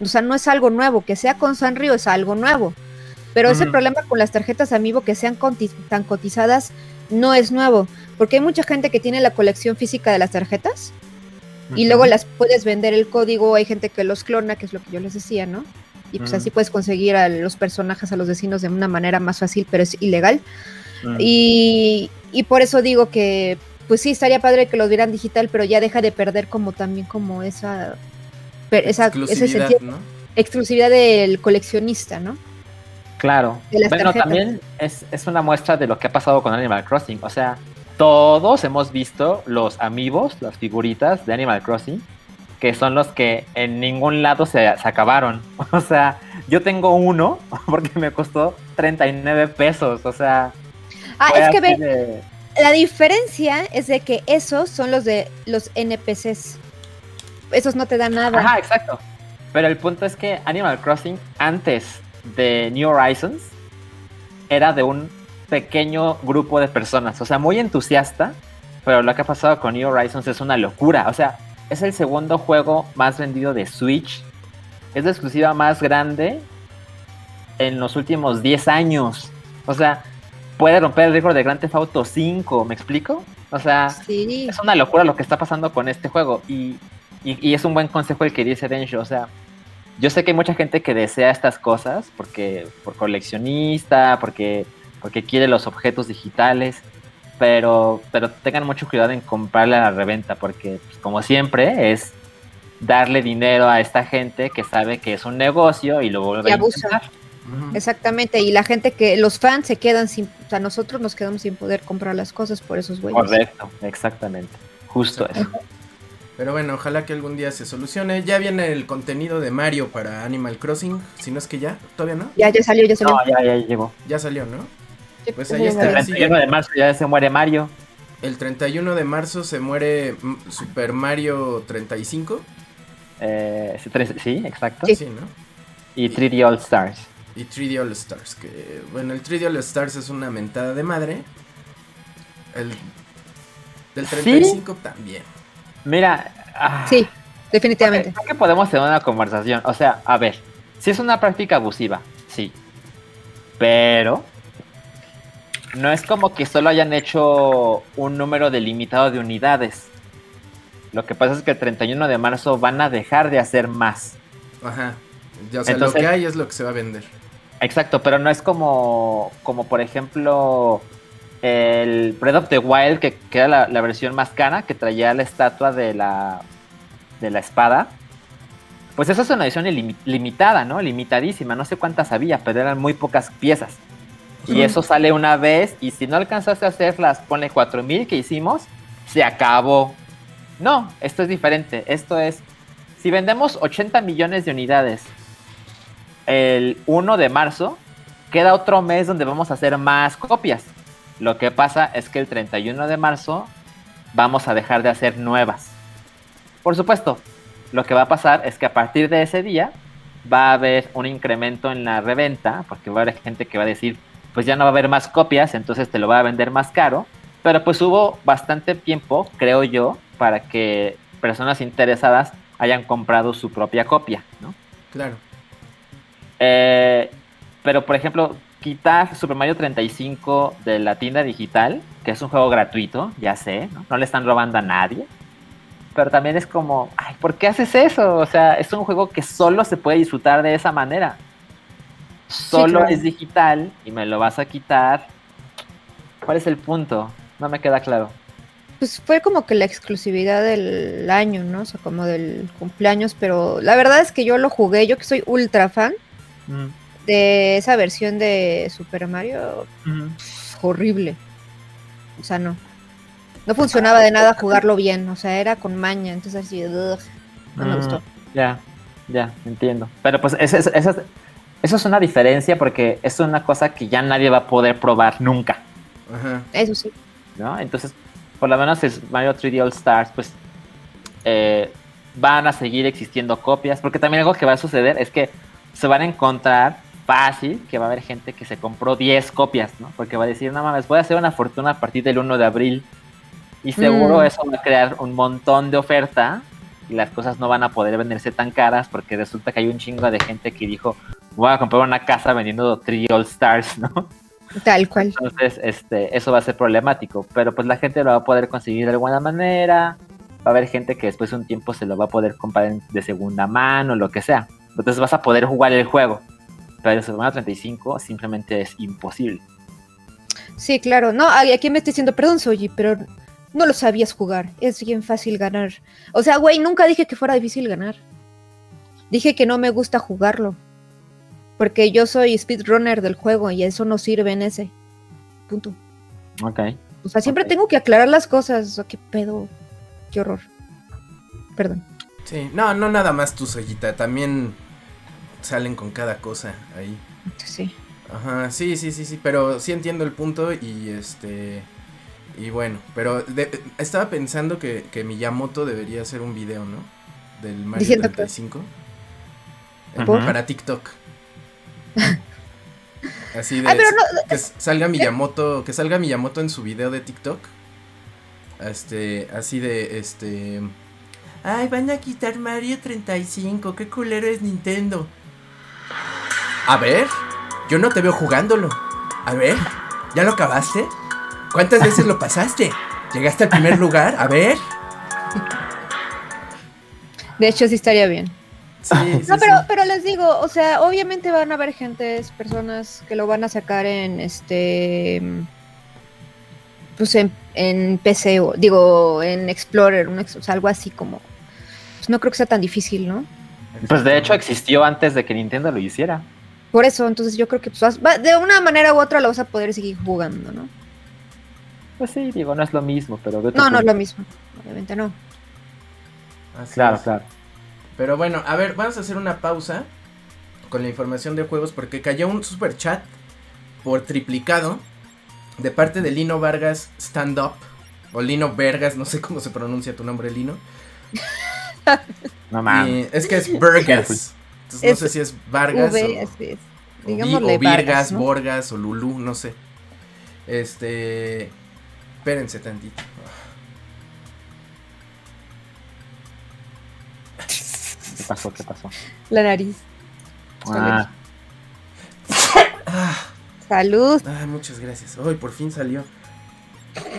O sea, no es algo nuevo, que sea con Sanrio es algo nuevo. Pero ese problema con las tarjetas amiibo que sean tan cotizadas no es nuevo, porque hay mucha gente que tiene la colección física de las tarjetas y luego las puedes vender el código, hay gente que los clona, que es lo que yo les decía, ¿no? Y pues así puedes conseguir a los personajes, a los vecinos de una manera más fácil, pero es ilegal. Y, y por eso digo que, pues sí, estaría padre que los vieran digital, pero ya deja de perder como también como esa, per- esa ese Exclusividad, sentido, ¿no? exclusividad del coleccionista, ¿no? Claro. bueno, tarjetas. también es, es una muestra de lo que ha pasado con Animal Crossing. O sea, todos hemos visto los amigos, las figuritas de Animal Crossing, que son los que en ningún lado se, se acabaron. O sea, yo tengo uno porque me costó 39 pesos. O sea, Ah, es que ve, de- la diferencia es de que esos son los de los NPCs. Esos no te dan nada. Ajá, exacto. Pero el punto es que Animal Crossing antes de New Horizons era de un pequeño grupo de personas, o sea, muy entusiasta, pero lo que ha pasado con New Horizons es una locura, o sea, es el segundo juego más vendido de Switch, es la exclusiva más grande en los últimos 10 años, o sea, puede romper el récord de Grand Theft Auto 5, ¿me explico? O sea, Sí. es una locura lo que está pasando con este juego y, y- y es un buen consejo el que dice Densho, o sea, yo sé que hay mucha gente que desea estas cosas porque por coleccionista, porque porque quiere los objetos digitales, pero pero tengan mucho cuidado en comprarle a la reventa porque pues, como siempre es darle dinero a esta gente que sabe que es un negocio y lo vuelve Y a intentar. Exactamente, y la gente que, los fans se quedan sin, o sea, nosotros nos quedamos sin poder comprar las cosas por esos güeyes. Correcto, exactamente. Justo eso. Pero bueno, ojalá que algún día se solucione. Ya viene el contenido de Mario para Animal Crossing. Si no es que ya, todavía no. Ya, ya salió, ya salió. No, ya, ya llegó. Ya salió, ¿no? Pues ahí está. El salió. sí, 31 de marzo ya se muere Mario. El 31 de marzo se muere Super Mario 35. Eh, sí, exacto. Sí. Sí, ¿no? Y 3D All Stars. Y 3D All Stars. Que, bueno, el 3D All Stars es una mentada de madre. El del Sí. 35 también. Mira. ah, Sí, definitivamente. Creo que podemos tener una conversación. O sea, a ver, si es una práctica abusiva, sí. Pero no es como que solo hayan hecho un número delimitado de unidades. Lo que pasa es que el 31 de marzo van a dejar de hacer más. Ajá. Ya, o sea, Entonces- lo que hay es lo que se va a vender. Exacto, pero no es como, como por ejemplo el Breath of the Wild, que, que era la, la versión más cara, que traía la estatua de la, de la espada. Pues esa es una edición limitada, ¿no? Limitadísima, no sé cuántas había, pero eran muy pocas piezas. Y eso sale una vez, y si no alcanzaste a hacer las, ponle 4000 que hicimos, se acabó. No, esto es diferente. Esto es, si vendemos 80 millones de unidades el 1 de marzo, queda otro mes donde vamos a hacer más copias. Lo que pasa es que el 31 de marzo vamos a dejar de hacer nuevas. Por supuesto, lo que va a pasar es que a partir de ese día va a haber un incremento en la reventa, porque va a haber gente que va a decir, pues ya no va a haber más copias, entonces te lo va a vender más caro. Pero pues hubo bastante tiempo, creo yo, para que personas interesadas hayan comprado su propia copia, ¿no? Claro. Eh, pero, por ejemplo, quitar Super Mario 35 de la tienda digital, que es un juego gratuito, ya sé, ¿no? No le están robando a nadie. Pero también es como, ay, ¿por qué haces eso? O sea, es un juego que solo se puede disfrutar de esa manera. Solo claro. es digital y me lo vas a quitar. ¿Cuál es el punto? No me queda claro. Pues fue como que la exclusividad del año, ¿no? O sea, como del cumpleaños, pero la verdad es que yo lo jugué, yo que soy ultra fan de esa versión de Super Mario, horrible. O sea, no. No funcionaba de nada jugarlo bien, o sea, era con maña, entonces así, ugh, no me Mm, gustó. Ya, ya, entiendo. Pero pues esa es- esa es- eso es una diferencia porque es una cosa que ya nadie va a poder probar nunca, Ajá. Eso sí. ¿no? Entonces, por lo menos el Mario 3D All Stars, pues eh, van a seguir existiendo copias, porque también algo que va a suceder es que se van a encontrar fácil que va a haber gente que se compró 10 copias, ¿no? Porque va a decir, no mames, voy a hacer una fortuna a partir del 1 de abril. Y seguro Mm. eso va a crear un montón de oferta y las cosas no van a poder venderse tan caras porque resulta que hay un chingo de gente que dijo, voy a comprar una casa vendiendo 3D All Stars, ¿no? Tal cual. Entonces, este, eso va a ser problemático, pero pues la gente lo va a poder conseguir de alguna manera. Va a haber gente que después de un tiempo se lo va a poder comprar de segunda mano, lo que sea. Entonces vas a poder jugar el juego. Pero Mario 35 simplemente es imposible. Sí, claro. No, aquí me estoy diciendo, perdón, Soji, pero no lo sabías jugar. Es bien fácil ganar. O sea, güey, nunca dije que fuera difícil ganar. Dije que no me gusta jugarlo. Porque yo soy speedrunner del juego y eso no sirve en ese. Punto. Ok. O sea, siempre tengo que aclarar las cosas. O sea, qué pedo. Qué horror. Perdón. Sí, no, no nada más tu Soyita, también salen con cada cosa ahí. Sí. Ajá, sí, sí, sí, sí, pero sí entiendo el punto y este... Y bueno, pero de- estaba pensando que, que Miyamoto debería hacer un video, ¿no? Del Mario Diciendo que- 35. eh, ¿Por? Para TikTok. Así de... Ay, pero no. que salga Miyamoto, que salga Miyamoto en su video de TikTok. Este, así de, este... Ay, van a quitar Mario 35, qué culero es Nintendo. A ver, yo no te veo jugándolo. A ver, ¿ya lo acabaste? ¿Cuántas veces lo pasaste? ¿Llegaste al primer lugar? A ver. De hecho, sí estaría bien. Sí, sí, No, sí. pero, pero les digo, o sea, obviamente van a haber gentes, personas que lo van a sacar en este. Pues en, en PC, o digo, en Explorer, un o sea, algo así como. Pues no creo que sea tan difícil, ¿no? Pues de hecho existió antes de que Nintendo lo hiciera. Por eso, entonces yo creo que pues, vas- va- de una manera u otra lo vas a poder seguir jugando, ¿no? Pues sí, digo, no es lo mismo, pero... de No, no es lo mismo. Obviamente no. Así Claro, es. claro. Pero bueno, a ver, vamos a hacer una pausa con la información de juegos porque cayó un super chat por triplicado de parte de Lino Vargas Stand Up o Lino Vergas, no sé cómo se pronuncia tu nombre, Lino. No mames. Es que es Vergas. Entonces no sé si es Vargas V, o, es. o Virgas, Vargas, ¿no? Borgas o Lulú, no sé. Este, espérense tantito. ¿Qué pasó? ¿Qué pasó? La nariz. Ah, Ah, Salud. Ay, muchas gracias. Hoy por fin salió.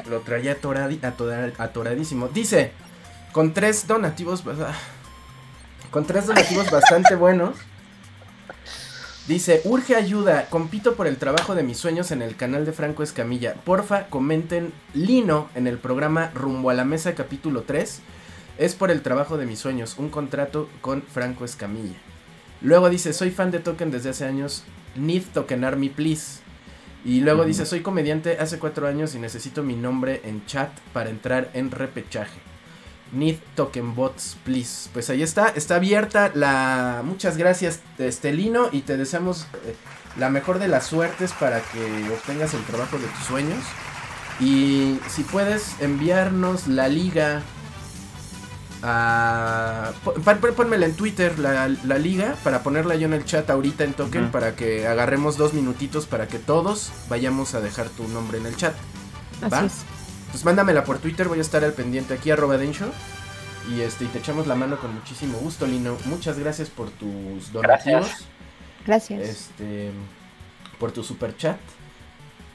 Lo traía atoradi- atora- atoradísimo. Dice, con tres donativos, ah, con tres donativos bastante buenos. Dice, urge ayuda, compito por el trabajo de mis sueños en el canal de Franco Escamilla. Porfa, comenten Lino en el programa Rumbo a la Mesa capítulo 3. Es por el trabajo de mis sueños, un contrato con Franco Escamilla. Luego dice, soy fan de Token desde hace años, need tokenar me please. Y luego dice, soy comediante hace cuatro años y necesito mi nombre en chat para entrar en repechaje. Need token bots, please. Pues ahí está, está abierta la... Muchas gracias, Estelino, y te deseamos eh, la mejor de las suertes para que obtengas el trabajo de tus sueños. Y si puedes enviarnos la liga a... pon- pon- Pónmela en Twitter, la, la liga, para ponerla yo en el chat ahorita en token, para que agarremos dos minutitos para que todos vayamos a dejar tu nombre en el chat. ¿Va? Así es. Pues mándamela por Twitter, voy a estar al pendiente aquí, arroba Densho. Y este, y te echamos la mano con muchísimo gusto, Lino. Muchas gracias por tus donativos. Gracias. Este. Por tu super chat.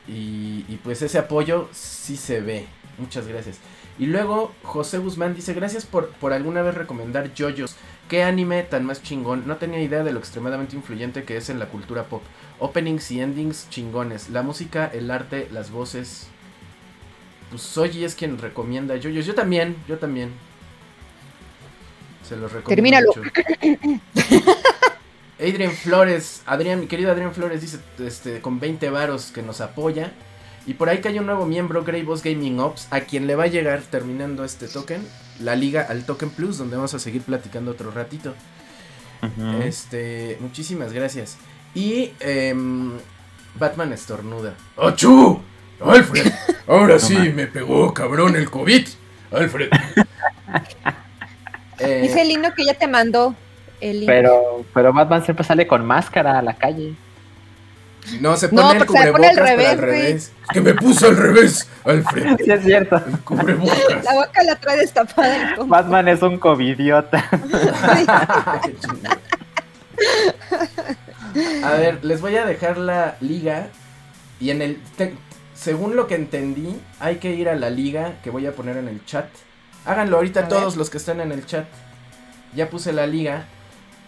Y, y pues ese apoyo sí se ve. Muchas gracias. Y luego José Guzmán dice, gracias por, por alguna vez recomendar JoJo's. Qué anime tan más chingón. No tenía idea de lo extremadamente influyente que es en la cultura pop. Openings y endings chingones. La música, el arte, las voces. Pues Soji es quien recomienda JoJo's. Yo también, yo también. Se los recomiendo Termínalo. mucho. Adrian Flores, Adrián, mi querido Adrián Flores dice este con 20 varos que nos apoya. Y por ahí que hay un nuevo miembro, Grey Boss Gaming Ops, a quien le va a llegar terminando este token, la liga al Token Plus, donde vamos a seguir platicando otro ratito. Este, muchísimas gracias. Y em, Batman estornuda. ¡Achú! ¡Alfred! Ahora sí me pegó cabrón el COVID. Alfred. Eh, Dice Lino que ya te mandó el link. Pero, pero Batman siempre sale con máscara a la calle. no, se No, pone el porque se pone al cubrebocas, al revés, güey. revés. Es que me puso al revés, Alfred. Sí, es cierto. El cubrebocas. La boca la trae destapada. el. Batman es un covidiota. A ver, les voy a dejar la liga. Y en el. te- según lo que entendí, hay que ir a la liga que voy a poner en el chat. Háganlo ahorita A ver. todos los que están en el chat. Ya puse la liga.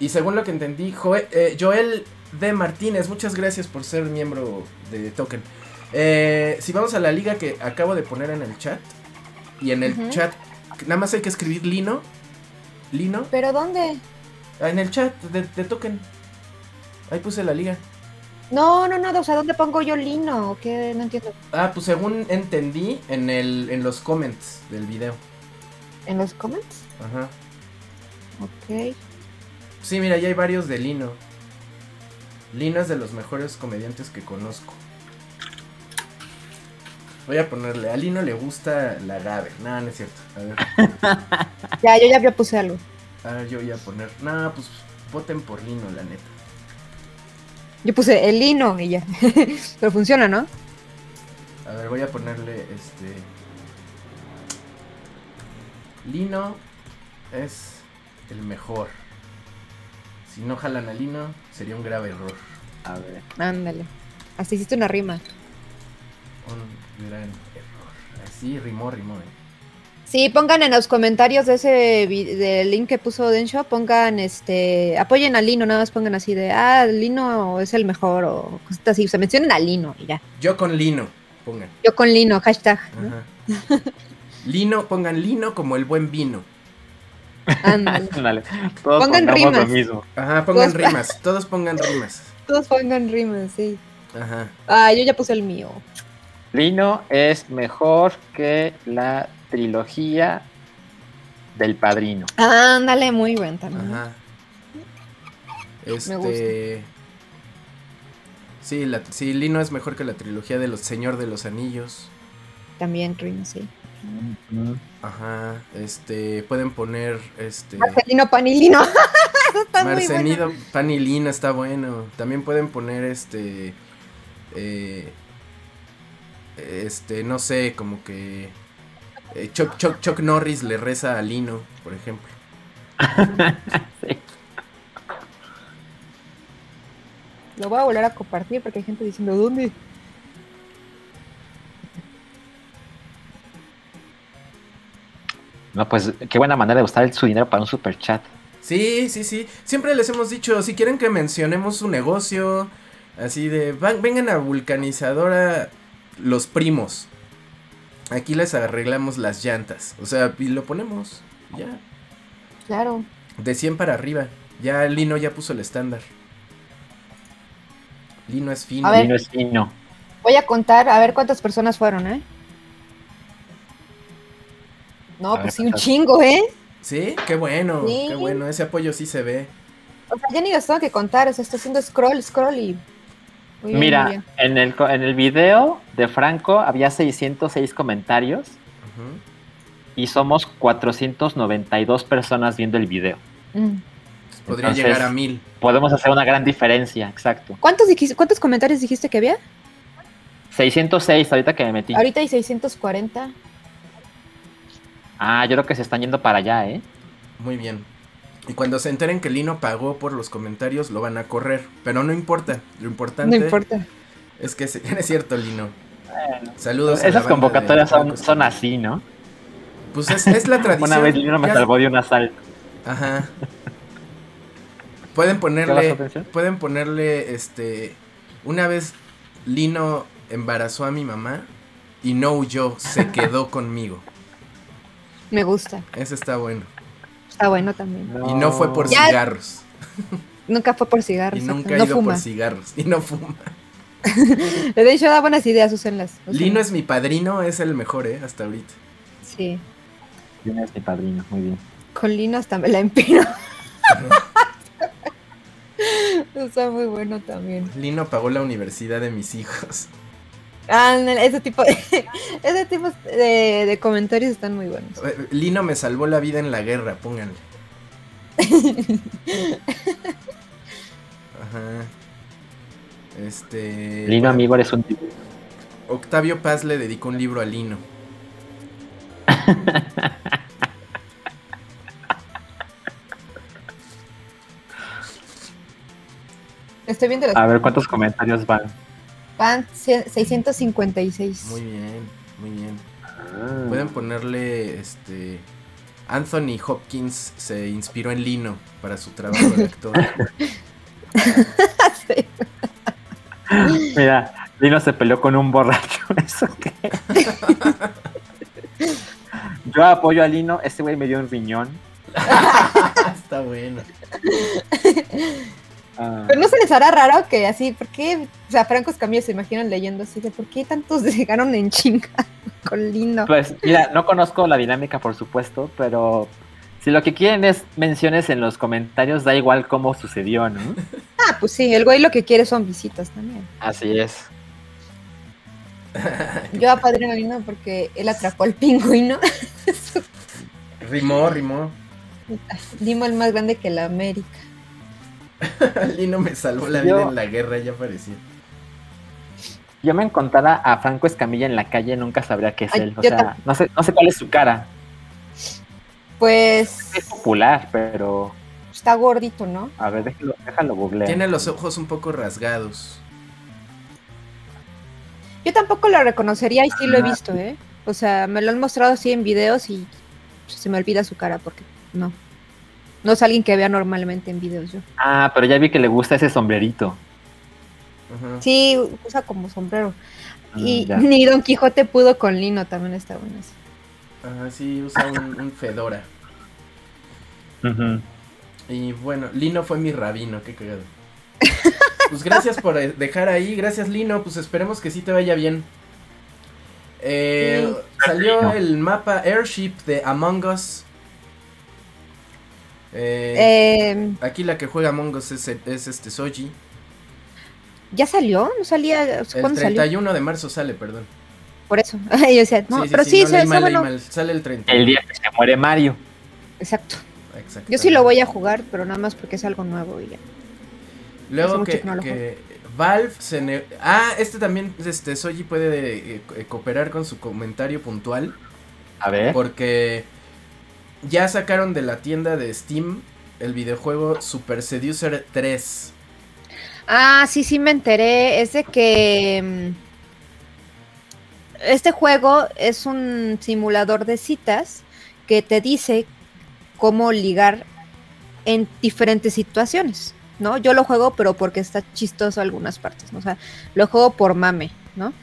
Y según lo que entendí, Joe- eh, Joel D. Martínez, muchas gracias por ser miembro de Token. Eh, si vamos a la liga que acabo de poner en el chat. Y en el chat, nada más hay que escribir Lino. Lino. ¿Pero dónde? Ah, En el chat de, de Token. Ahí puse la liga. No, no, no, o sea, ¿dónde pongo yo Lino? ¿O qué? No entiendo. Ah, pues según entendí, en el en los comments del video. ¿En los comments? Ajá. Ok. Sí, mira, ya hay varios de Lino. Lino es de los mejores comediantes que conozco. Voy a ponerle, a Lino le gusta la Gaber. No, no es cierto. A ver, Ya, yo ya ya puse algo. a ver, yo voy a poner. No, pues voten por Lino, la neta. Yo puse el Lino y ya. Pero funciona, ¿no? A ver, voy a ponerle este. Lino es el mejor. Si no jalan a Lino, sería un grave error. A ver. Ándale. Hasta hiciste una rima. Un gran error. Así rimó, rimó, eh. Sí, pongan en los comentarios de ese del link que puso Densho, pongan este, apoyen a Lino, nada más pongan así de, ah, Lino es el mejor o cositas así, o sea, mencionen a Lino y ya. Yo con Lino, pongan. Yo con Lino, hashtag. ¿no? Ajá. Lino, pongan Lino como el buen vino. Ándale. Dale. Todos Pongan rimas. lo mismo. Ajá, pongan Todos- rimas. Todos pongan rimas. Todos pongan rimas, sí. Ajá. Ah, yo ya puse el mío. Lino es mejor que la trilogía del padrino. Ándale, muy buen también. Ajá. Me Este. Sí, la, sí, Lino es mejor que la trilogía de los Señor de los Anillos. También rima, sí. Ajá. Este. Pueden poner. Este. Marcelino Panilino. Está muy bueno. Marcenido Pan y Lina está bueno. También pueden poner este. eh, este, no sé, como que. Eh, Chuck, Chuck, Chuck Norris le reza a Lino, por ejemplo. Sí. Lo voy a volver a compartir porque hay gente diciendo, ¿dónde? No, pues qué buena manera de usar su dinero para un super chat. Sí, sí, sí. Siempre les hemos dicho, si quieren que mencionemos su negocio, así de, van- vengan a Vulcanizadora los primos. Aquí les arreglamos las llantas. O sea, y lo ponemos. Ya. Claro. De 100 para arriba. Ya Lino ya puso el estándar. Lino es fino. A ver. Vino es fino. Voy a contar, a ver cuántas personas fueron, ¿eh? No, A ver, pues sí, un chingo, ¿eh? Sí, qué bueno, Sí. qué bueno. Ese apoyo sí se ve. O sea, ya ni las tengo que contar, o sea, está haciendo scroll, scroll y... Bien, Mira, bien. en el, en el video de Franco había 606 comentarios Ujú. y somos 492 personas viendo el video. Mm. Pues Podría Entonces- llegar a mil. Podemos hacer una gran diferencia, exacto. ¿Cuántos, dijiste- ¿Cuántos comentarios dijiste que había? 606 ahorita que me metí. Ahorita hay 640. Ah, yo creo que se están yendo para allá, ¿eh? Muy bien. Y cuando se enteren que Lino pagó por los comentarios, lo van a correr. Pero no importa. Lo importante No importa. es que se... es cierto, Lino. Saludos. Esas convocatorias son, así, ¿no? Pues es, es la tradición. Una vez Lino me Ya- salvó de un asalto. Ajá. Pueden ¿Qué ponerle, pueden ponerle, este, una vez Lino embarazó a mi mamá y no huyó, se quedó conmigo. Me gusta. Ese está bueno. Está bueno también. Y no fue por Ya- cigarros. Nunca fue por cigarros. Y nunca ha no ido fuma. por cigarros. Y no fuma. De hecho, da buenas ideas, úsenlas. úsenlas. Lino es mi padrino, es el mejor, ¿eh? Hasta ahorita. Sí. Lino es mi padrino, muy bien. Con Lino hasta me la empino. Está muy bueno también. Lino pagó la universidad de mis hijos. Ah, ese tipo de, ese tipo de, de comentarios están muy buenos. Eh, Lino me salvó la vida en la guerra, pónganle. Ajá. Este. Lino, amigo, eres un Octavio Paz le dedicó un libro a Lino. Estoy viendo las A ver cuántos comentarios van. Van cien- 656. Muy bien, muy bien. Ah. Pueden ponerle este. Anthony Hopkins se inspiró en Lino para su trabajo de actor. Sí. Mira, Lino se peleó con un borracho. ¿Eso qué? Yo apoyo a Lino, ese güey me dio un riñón. Está bueno. Ah, Pero no se les hará raro que así, ¿por qué? O sea, Franco Escamilla se imaginan leyendo así de ¿por qué tantos llegaron en chinga con Lino? Pues mira, no conozco la dinámica, por supuesto, pero si lo que quieren es menciones en los comentarios, da igual cómo sucedió, ¿no? Ah, pues sí, el güey lo que quiere son visitas también. Así es. Yo apadrino a Lino porque él atrapó al pingüino. Rimó, rimó. Limo el más grande que la América. Lino me salvó la Yo- vida en la guerra, ya parecía. Yo me encontrara a Franco Escamilla en la calle, nunca sabría qué es Ay, él. O sea, no sé, no sé cuál es su cara. Pues Es popular, pero está gordito, ¿no? a ver, déjalo, déjalo googlear. Tiene los ojos un poco rasgados. Yo tampoco lo reconocería y sí lo he visto, ¿eh? O sea, me lo han mostrado así en videos y se me olvida su cara porque no. No es alguien que vea normalmente en videos yo. Ah, pero ya vi que le gusta ese sombrerito. Ajá. Sí, usa como sombrero. Ah, Y ya. ni Don Quijote pudo con Lino, también está bueno eso. Ajá, sí, usa un, un fedora. Ujú. Y bueno, Lino fue mi rabino, qué cagado. Pues gracias por eh, dejar ahí, gracias Lino, pues esperemos que sí te vaya bien. Eh, salió el mapa Airship de Among Us. Eh, Eh, aquí la que juega Among Us es, es este Soji. ¿Ya salió? ¿No salía? El ¿Cuándo salió? 31 de marzo sale, perdón. Por eso. Yo decía, no, pero sí, no, mal, leí bueno. Sale el 31. El día que se muere Mario. Exacto. Exacto. Yo sí lo voy a jugar, pero nada más porque es algo nuevo y ya. Luego que, que no lo que Valve se ne- Ah, este también, este, Soji puede eh, cooperar con su comentario puntual. A ver. Porque ya sacaron de la tienda de Steam el videojuego Super Seducer 3. Ah, sí, sí me enteré. Es de que mm, este juego es un simulador de citas que te dice cómo ligar en diferentes situaciones, ¿no? Yo lo juego, pero porque está chistoso algunas partes, ¿no? O sea, lo juego por mame, ¿no?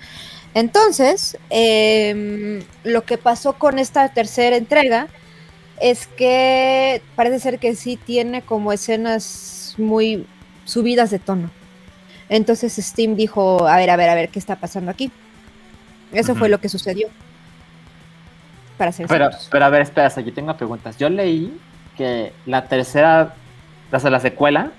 Entonces, em, lo que pasó con esta tercera entrega es que parece ser que sí tiene como escenas muy subidas de tono. Entonces Steam dijo, a ver, a ver, a ver, ¿qué está pasando aquí? Eso fue lo que sucedió. Para ser Pero, pero a ver, espera, yo tengo preguntas. Yo leí que la tercera, o sea, la secuela,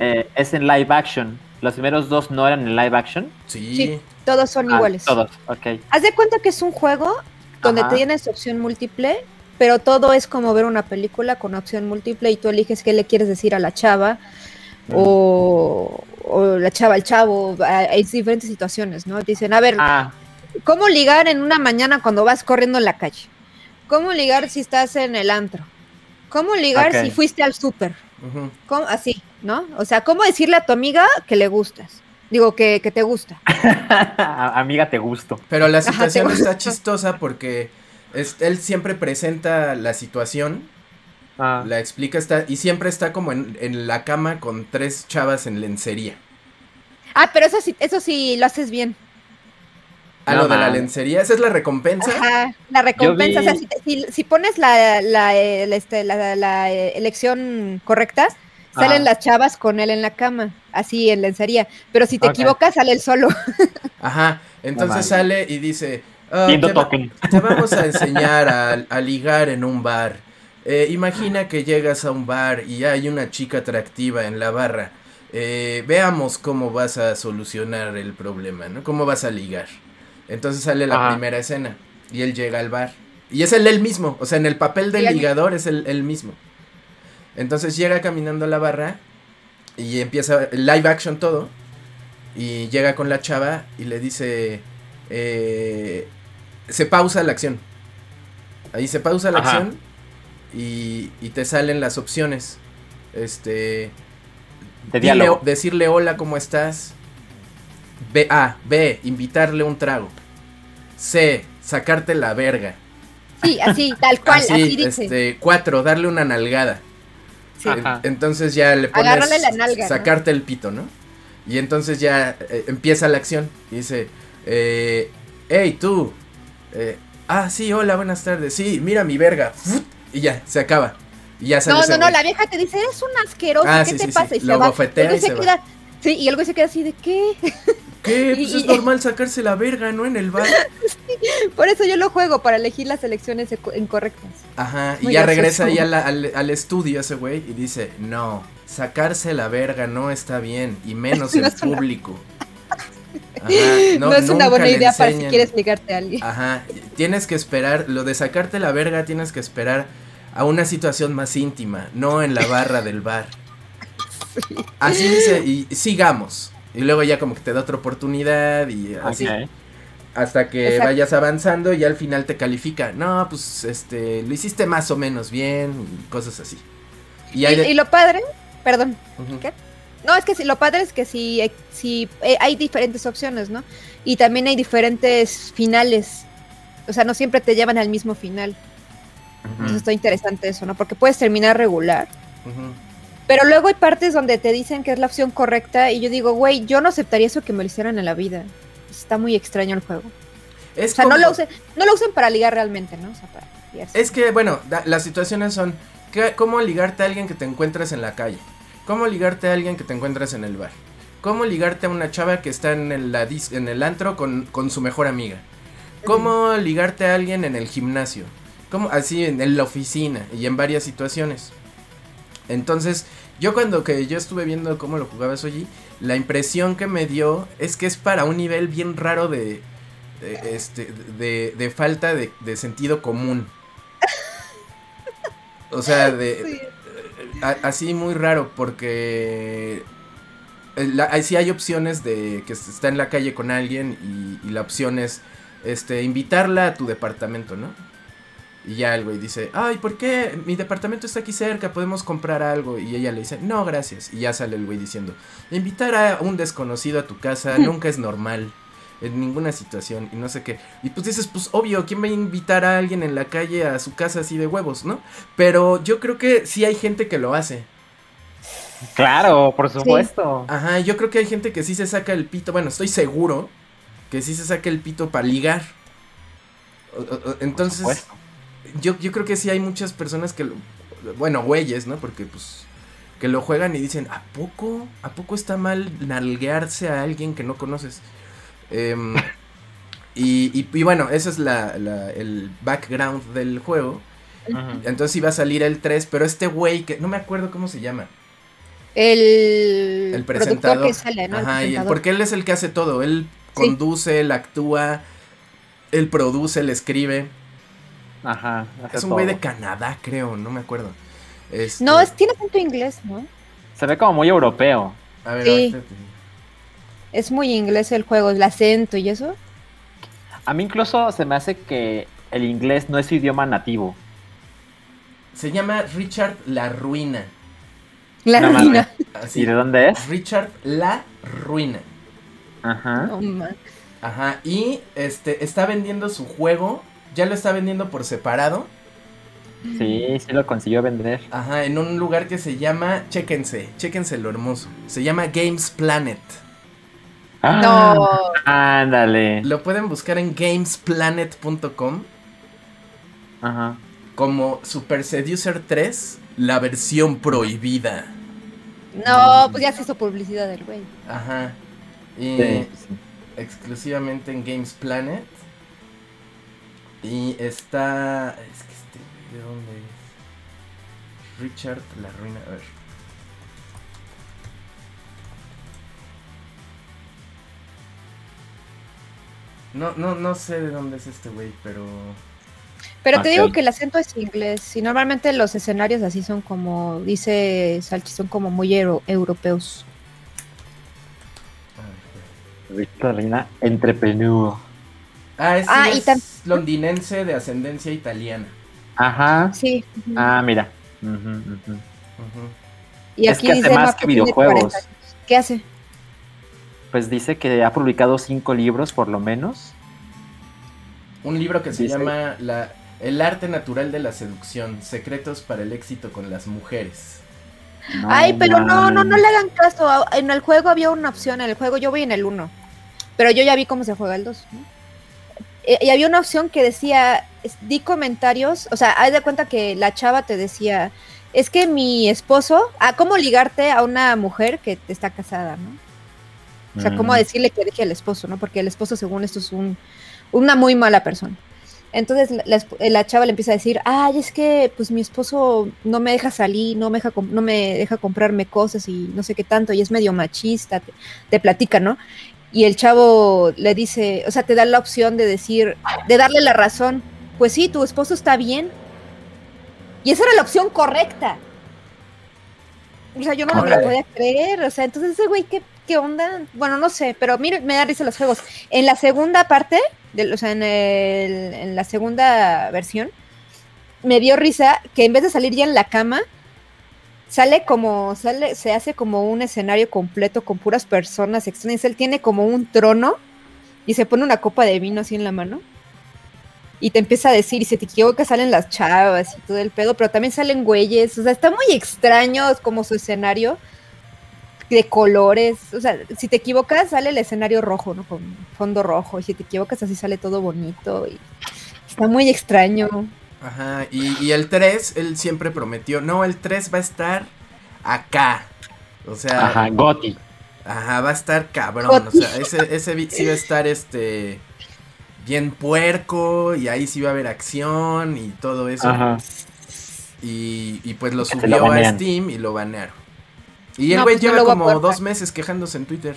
eh, es en live action. Los primeros dos no eran en live action. Sí. Sí. Todos son Ah, iguales. Todos, ok. Haz de cuenta que es un juego donde Ajá. tienes opción múltiple, pero todo es como ver una película con opción múltiple y tú eliges qué le quieres decir a la chava o, o la chava al chavo. Hay diferentes situaciones, ¿no? Dicen, a ver, Ah, ¿cómo ligar en una mañana cuando vas corriendo en la calle? ¿Cómo ligar si estás en el antro? ¿Cómo ligar si fuiste al súper? Así, ¿no? O sea, ¿cómo decirle a tu amiga que le gustas? Digo, que, que te gusta. amiga, te gusto. Pero la situación está chistosa porque es- él siempre presenta la situación, Ah, la explica está, y siempre está como en, en la cama con tres chavas en lencería. Ah, pero eso sí, eso sí lo haces bien. A No lo de la lencería, esa es la recompensa. Ajá, la recompensa. vi- O sea, si, te- si- si pones la, la, la, este, la- la, elección correcta, salen las chavas con él en la cama, así en lencería. Pero si te equivocas, sale él solo. Ajá, entonces sale y dice, "Ah, Viendo te, va- token. te vamos a enseñar a, a ligar en un bar. Eh, imagina que llegas a un bar y hay una chica atractiva en la barra. Eh, veamos cómo vas a solucionar el problema, ¿no? ¿Cómo vas a ligar? Entonces sale la Ajá. primera escena y él llega al bar. Y es él el mismo, o sea, en el papel del ligador es el, el mismo. Entonces llega caminando a la barra y empieza el live action todo. Y llega con la chava y le dice, eh, se pausa la acción. Ahí se pausa la Ajá. acción y, y te salen las opciones. Este, De dile- diálogo. decirle hola, ¿cómo estás? B, A, B, invitarle un trago. C, sacarte la verga. Sí, así, tal cual, así, Así, dice. este, cuatro, darle una nalgada. Sí. Entonces ya le pones Agárrale la nalga, ¿no? sacarte el pito, ¿no? Y entonces ya eh, empieza la acción. Y dice, eh, hey tú, eh, ah sí, hola, buenas tardes, sí, mira mi verga, y ya, se acaba. Y ya sale No, no, no, güey. la vieja te dice, eres un asqueroso, Ah, ¿qué sí, te sí, pasa? Y lo se va. y se se va. queda, sí, y el güey se queda así de, ¿qué? ¿Qué? y- Pues es normal sacarse la verga, ¿no? En el bar. Por eso yo lo juego, para elegir las elecciones incorrectas. Ajá, y ya gracioso. regresa ahí a la- al, al estudio ese güey y dice, no, sacarse la verga no está bien, y menos No en una- público. Ajá, No, es una buena idea para si quieres ligarte a alguien. Ajá, tienes que esperar, lo de sacarte la verga tienes que esperar a una situación más íntima, no en la barra del bar. Así dice, y sigamos. Y luego ya como que te da otra oportunidad y así. Hasta que Exacto. vayas avanzando y al final te califica. No, pues este, lo hiciste más o menos bien y cosas así. Y Y, hay de- y lo padre, perdón. ¿qué? No, es que sí, lo padre es que sí, eh, sí, eh, hay diferentes opciones, ¿no? Y también hay diferentes finales. O sea, no siempre te llevan al mismo final. Eso está interesante eso, ¿no? Porque puedes terminar regular. Pero luego hay partes donde te dicen que es la opción correcta y yo digo, güey, yo no aceptaría eso que me lo hicieran en la vida. Está muy extraño el juego. Es O sea, no lo usen, no lo usen para ligar realmente, ¿no? O sea, para ligarse. Es que, bueno, da- las situaciones son ¿qué- cómo ligarte a alguien que te encuentras en la calle, cómo ligarte a alguien que te encuentras en el bar, cómo ligarte a una chava que está en el, antro con, su mejor amiga, cómo ligarte a alguien en el gimnasio, cómo así en, la oficina y en varias situaciones. Entonces, yo cuando que yo estuve viendo cómo lo jugaba Soji, la impresión que me dio es que es para un nivel bien raro de, de, este, de, falta de, sentido común. O sea, de. A- así muy raro porque eh, la- ahí sí hay opciones de que está en la calle con alguien y, y la opción es este invitarla a tu departamento, ¿no? Y ya el güey dice, ay, ¿por qué? Mi departamento está aquí cerca, podemos comprar algo. Y ella le dice, no, gracias. Y ya sale el güey diciendo, invitar a un desconocido a tu casa nunca es normal. En ninguna situación y no sé qué. Y pues dices, pues obvio, ¿quién va a invitar a alguien en la calle a su casa así de huevos, no? Pero yo creo que sí hay gente que lo hace. Claro, por supuesto. Ajá, yo creo que hay gente que sí se saca el pito, bueno, estoy seguro que sí se saca el pito para ligar. Entonces, yo, yo creo que sí hay muchas personas que, lo- bueno, güeyes, ¿no? Porque pues que lo juegan y dicen, ¿a poco? ¿A poco está mal nalguearse a alguien que no conoces? Em, y, y- y bueno, ese es la, la- el background del juego. Entonces iba a salir el 3, pero este güey que no me acuerdo cómo se llama. El, presentador. que sale, ¿no? El Ajá, y porque él es el que hace todo. Él conduce, él actúa, él produce, él escribe. Ajá. hace Es un güey de Canadá, creo, no me acuerdo. Este, No, es, tiene acento inglés, ¿no? Se ve como muy europeo. A ver, Sí. ahorita te- Es muy inglés el juego, el acento y eso. A mí incluso se me hace que el inglés no es su idioma nativo. Se llama Richard La Ruina. La No ruina. Así. ¿Y de dónde es? Richard La Ruina. Ajá. Ajá. Y este está vendiendo su juego. Ya lo está vendiendo por separado. Sí, sí lo consiguió vender. Ajá, en un lugar que se llama. Chéquense, chéquense lo hermoso. Se llama Games Planet. Ah, No. Ándale. Lo pueden buscar en gamesplanet.com Ajá. como Super Seducer 3, la versión prohibida. No, pues ya se hizo publicidad del güey. Ajá. Y Sí, sí. exclusivamente en Games Planet. Y está. Es que este. ¿De dónde es? Richard la ruina. A ver. No, no, no sé de dónde es este güey, pero. Pero te digo que el acento es inglés y normalmente los escenarios así son como, dice Salchi, son como muy euro- europeos. a ver, Víctor Reina, entrepreneur. Ah, es, Ah, es tam- londinense de ascendencia italiana. Ajá. Sí. Ah, mira. Y es aquí que hace dice más que videojuegos. 40 años. ¿Qué hace? Pues dice que ha publicado cinco libros por lo menos. Un libro que se Dice- llama la, El arte natural de la seducción, secretos para el éxito con las mujeres. No Ay, pero no, no, no le hagan caso. En el juego había una opción, en el juego yo voy en el 1. Pero yo ya vi cómo se juega el 2. ¿no? Eh, Y había una opción que decía, di comentarios, o sea, haz de cuenta que la chava te decía, es que mi esposo, ah, ¿cómo ligarte a una mujer que está casada, no? O sea, cómo Mm. decirle que deje al esposo, ¿no? Porque el esposo, según esto, es un, una muy mala persona. Entonces la, chava le empieza a decir, ay, es que pues mi esposo no me deja salir, no me deja, no me deja comprarme cosas y no sé qué tanto, y es medio machista, te, te platica, ¿no? Y el chavo le dice, o sea, te da la opción de decir, de darle la razón, pues sí, tu esposo está bien. Y esa era la opción correcta. O sea, yo no me Órale. podía creer, o sea, entonces ese güey, ¿qué, qué onda? Bueno, no sé, pero mire, me da risa los juegos. En la segunda parte, de, o sea, en, el- la segunda versión, me dio risa que en vez de salir ya en la cama, sale como, sale, se hace como un escenario completo con puras personas extrañas. Él tiene como un trono y se pone una copa de vino así en la mano. Y te empieza a decir, y se te equivoca, salen las chavas y todo el pedo, pero también salen güeyes. O sea, está muy extraño como su escenario de colores. O sea, si te equivocas, sale el escenario rojo, ¿no? Con fondo rojo. Y si te equivocas, así sale todo bonito. Y está muy extraño. Ajá, y, y el 3, él siempre prometió, no, el 3 va a estar acá. O sea, Ajá, Goti. Ajá, va a estar cabrón. O sea, ese, ese sí va a estar este bien puerco. Y ahí sí va a haber acción y todo eso. Ajá. Y, y pues lo subió lo a. Steam y lo banearon. Y el No, güey pues lleva como dos meses quejándose en Twitter.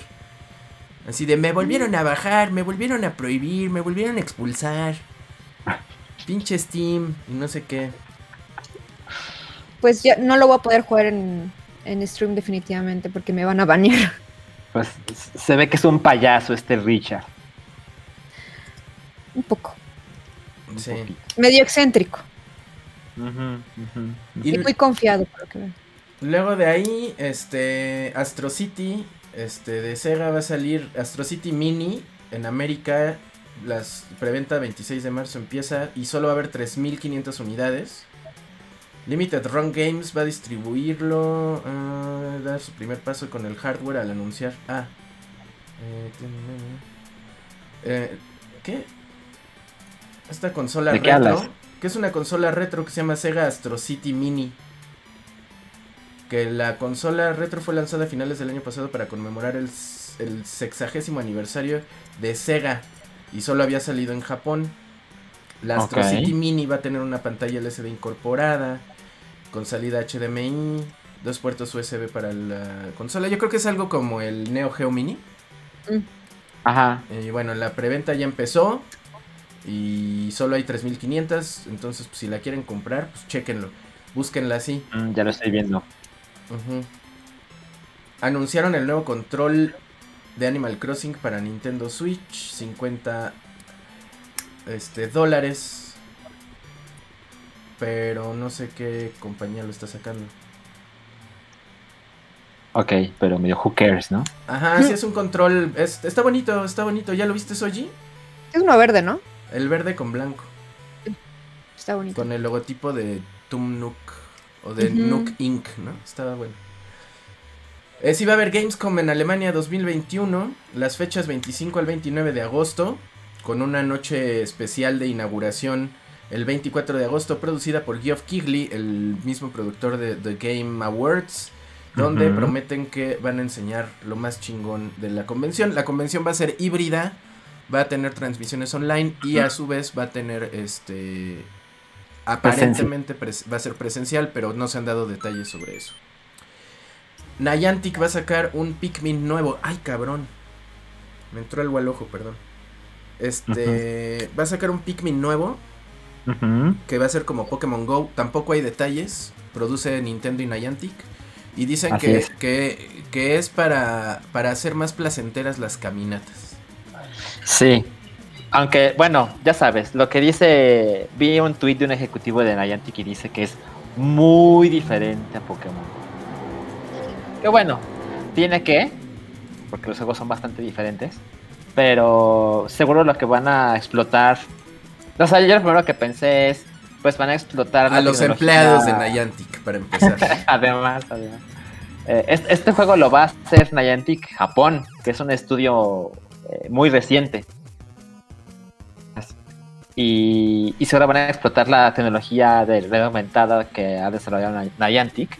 Así de, me volvieron a bajar, me volvieron a prohibir, me volvieron a expulsar. Pinche Steam y no sé qué. Pues ya no lo voy a poder jugar en, en stream definitivamente porque me van a banear. Pues se ve que es un payaso este Richard. Un poco. Sí. Medio excéntrico. Y Y muy confiado, por lo que veo. Luego de ahí, este, Astro City, este, de Sega va a salir Astro City Mini, en América las preventa 26 de marzo empieza y solo va a haber 3.500 unidades. Limited Run Games va a distribuirlo, ah, dar su primer paso con el hardware al anunciar. Ah, eh, tiene- eh, ¿qué? Esta consola ¿De qué retro, que es una consola retro que se llama Sega Astro City Mini. Que la consola retro fue lanzada a finales del año pasado para conmemorar el, el sexagésimo aniversario de Sega y solo había salido en Japón. La Astro. City Mini va a tener una pantalla LCD incorporada con salida HDMI, dos puertos USB para la consola. Yo creo que es algo como el Neo Geo Mini. Ajá. Y bueno, la preventa ya empezó y solo hay 3500, entonces pues, si la quieren comprar, pues chéquenlo. Búsquenla así. Mm, ya lo estoy viendo. Anunciaron el nuevo control de Animal Crossing para Nintendo Switch, 50 este, dólares. Pero no sé qué compañía lo está sacando. Ok, pero medio who cares, ¿no? Ajá, sí es un control. es- está bonito, está bonito. ¿Ya lo viste, Soji? Es uno verde, ¿no? El verde con blanco. Está bonito. Con el logotipo de Tum Nook. O de. Nook Inc., ¿no? Estaba bueno. Eh, sí va a haber Gamescom en Alemania 2021. Las fechas 25 al 29 de agosto. Con una noche especial de inauguración el 24 de agosto. Producida por Geoff Keighley, el mismo productor de The Game Awards. Donde prometen que van a enseñar lo más chingón de la convención. La convención va a ser híbrida. Va a tener transmisiones online. Y a su vez va a tener este Aparentemente va a ser presencial, pero no se han dado detalles sobre eso. Niantic va a sacar un Pikmin nuevo. Ay, cabrón. Me entró algo al ojo, perdón. Este. Va a sacar un Pikmin nuevo. Que va a ser como Pokémon Go. Tampoco hay detalles. Produce Nintendo y Niantic. Y dicen que es. que, que es para, para hacer más placenteras las caminatas. Sí. Aunque, bueno, ya sabes, lo que dice. Vi un tuit de un ejecutivo de Niantic y dice que es muy diferente a Pokémon. Que bueno, tiene que, porque los juegos son bastante diferentes. Pero seguro lo que van a explotar. O sea, yo lo primero que pensé es. Pues van a explotar. A los empleados de Niantic, para empezar. además, además. Eh, es- este, juego lo va a hacer Niantic Japón, que es un estudio eh, muy reciente. Y, y seguro van a explotar la tecnología de red aumentada que ha desarrollado Ni- Niantic.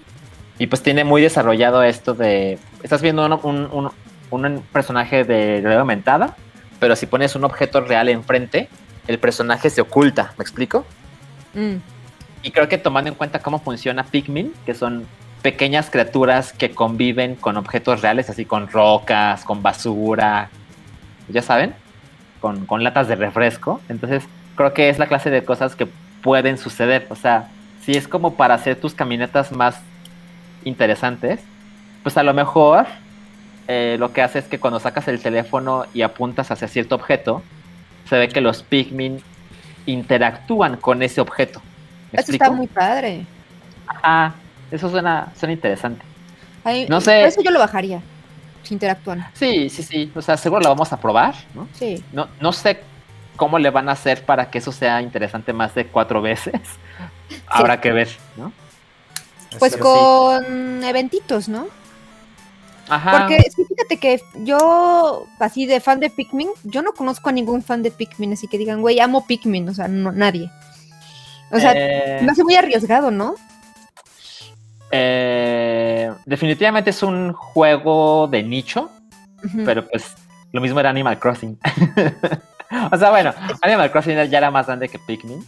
Y pues tiene muy desarrollado esto de... Estás viendo un, un- un- un personaje de red aumentada, pero si pones un objeto real enfrente, el personaje se oculta. ¿Me explico? Mm. Y creo que tomando en cuenta cómo funciona Pikmin, que son pequeñas criaturas que conviven con objetos reales, así con rocas, con basura, ya saben, con, con latas de refresco. Entonces, creo que es la clase de cosas que pueden suceder. O sea, si es como para hacer tus caminatas más interesantes, pues a lo mejor eh, lo que hace es que cuando sacas el teléfono y apuntas hacia cierto objeto, se ve que los Pikmin interactúan con ese objeto. ¿Me Eso explico? está muy padre. Ah, eso suena, suena interesante. No sé. Eso yo lo bajaría. Si interactúan. Sí, sí, sí. O sea, seguro lo vamos a probar, ¿no? Sí. No, no sé cómo le van a hacer para que eso sea interesante más de cuatro veces. Habrá que ver, ¿no? Pues Así- con eventitos, ¿no? Ajá. Porque sí, fíjate que yo, así de fan de Pikmin, yo no conozco a ningún fan de Pikmin, así que digan, güey, amo Pikmin, o sea, no, nadie. O sea, Eh, me hace muy arriesgado, ¿no? eh, definitivamente es un juego de nicho, pero pues lo mismo era Animal Crossing. o sea, bueno, Animal Crossing ya era más grande que Pikmin.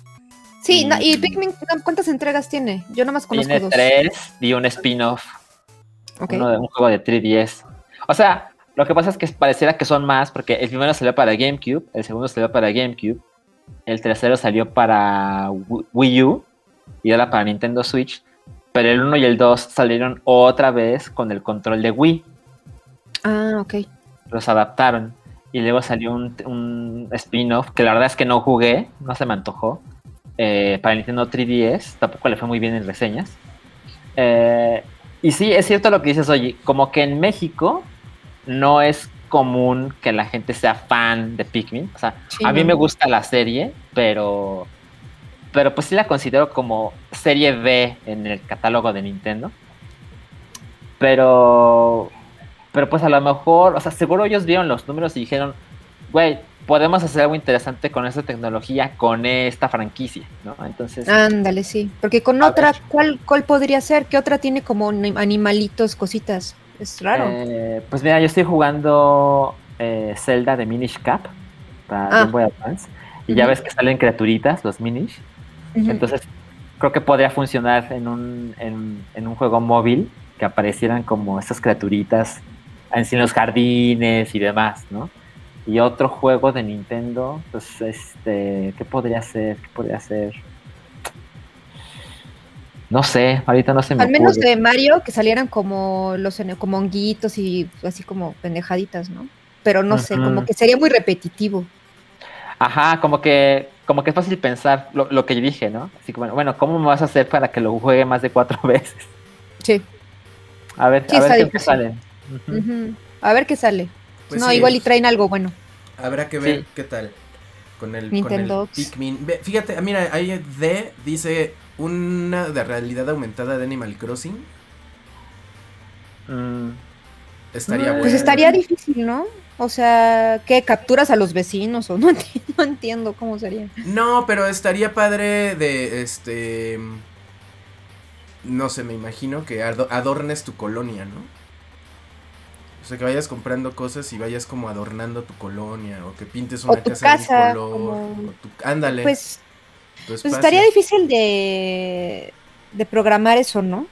sí, no, y. Pikmin, ¿cuántas entregas tiene? Yo nomás conozco Tiene dos. tres y un spin-off. Ok. uno de un juego de 3DS. O sea, lo que pasa es que pareciera que son más, porque el primero salió para GameCube, el segundo salió para GameCube, el tercero salió para Wii- Wii U y ahora para Nintendo Switch, pero el 1 y el 2 salieron otra vez con el control de Wii, Ah, ok. los adaptaron. Y luego salió un, un spin-off que la verdad es que no jugué, no se me antojó. eh, para Nintendo 3DS, tampoco le fue muy bien en reseñas. Eh, y sí, es cierto lo que dices, oye, como que en México no es común que la gente sea fan de Pikmin. O sea, Sí, a mí no. me gusta la serie, pero pero pues sí la considero como serie B en el catálogo de Nintendo. Pero pero pues a lo mejor, o sea, seguro ellos vieron los números y dijeron, güey, podemos hacer algo interesante con esta tecnología, con esta franquicia, ¿no? Entonces, Ándale, sí. Porque con otra, ver. ¿cuál, ¿cuál podría ser? ¿Qué otra tiene como anim- animalitos, cositas? Es raro. Eh, pues mira, yo estoy jugando eh, Zelda de Minish Cap para Ah. Game Boy Advance. Y ya ves que salen criaturitas, los Minish. Entonces, creo que podría funcionar en un, en, en un juego móvil que aparecieran como estas criaturitas en los jardines y demás, ¿no? Y otro juego de Nintendo, pues este, ¿qué podría ser? ¿Qué podría ser? No sé, ahorita no se me Al menos ocurre. de Mario, que salieran como los como honguitos y así como pendejaditas, ¿no? Pero no sé, como que sería muy repetitivo. Ajá, como que, como que es fácil pensar lo, lo que yo dije, ¿no? Así que bueno, bueno, ¿cómo me vas a hacer para que lo juegue más de cuatro veces? Sí. A ver, Sí, a ver qué sale. A ver qué sale. Pues no, sí, igual y traen algo bueno. Habrá que ver Sí. qué tal con el, Nintendo. con el Pikmin. Ve, Fíjate, ah, mira, ahí D dice una de realidad aumentada de Animal Crossing. Mm, Estaría Pues bueno. Pues estaría difícil, ¿no? O sea, ¿qué? ¿Capturas a los vecinos? O no entiendo, no entiendo cómo sería. No, pero estaría padre de este. No sé, me imagino que ado- adornes tu colonia, ¿no? O sea, que vayas comprando cosas y vayas como adornando tu colonia. O que pintes O una tu casa, de casa, un color. como- o tu- ándale. Pues, pues estaría difícil de, de programar eso, ¿no?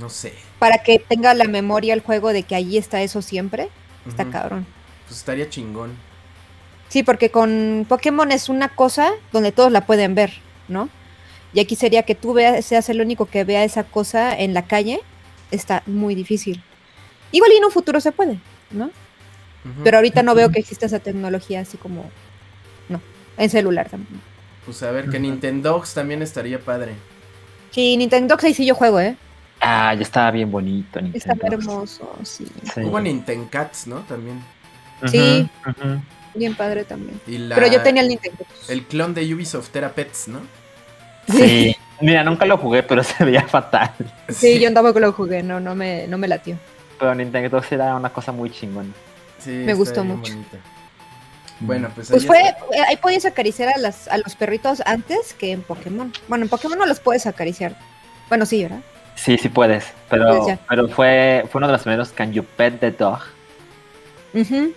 No sé. Para que tenga la memoria el juego de que allí está eso siempre. Está cabrón. Pues estaría chingón. Sí, porque con Pokémon es una cosa donde todos la pueden ver, ¿no? Y aquí sería que tú veas, seas el único que vea esa cosa en la calle. Está muy difícil. Igual y en un futuro se puede, ¿no? Pero ahorita no veo que exista esa tecnología así como... No, en celular también. Pues a ver, que Ujú. Nintendogs también estaría padre. Sí, Nintendo ahí sí yo juego, ¿eh? Ah, ya estaba bien bonito. Está Nintendo. hermoso, sí. Sí. Hubo Nintendcats, ¿no? También. Sí. Bien padre también. La, Pero yo tenía el Nintendo. El clon de Ubisoft era Pets, ¿no? Sí. Mira, nunca lo jugué, pero se veía fatal. Sí, yo tampoco lo jugué, no, no me, no me latió. Pero Nintendo era una cosa muy chingona. Sí, Me gustó mucho. bonita. Bueno, pues, Pues ahí fue, está. eh, ahí podías acariciar a, las, a los perritos antes que en Pokémon. Bueno, en Pokémon no los puedes acariciar. Bueno, sí, ¿verdad? Sí, sí puedes. Pero, Pues pero fue, fue uno de los primeros Can You Pet the Dog. Ujú.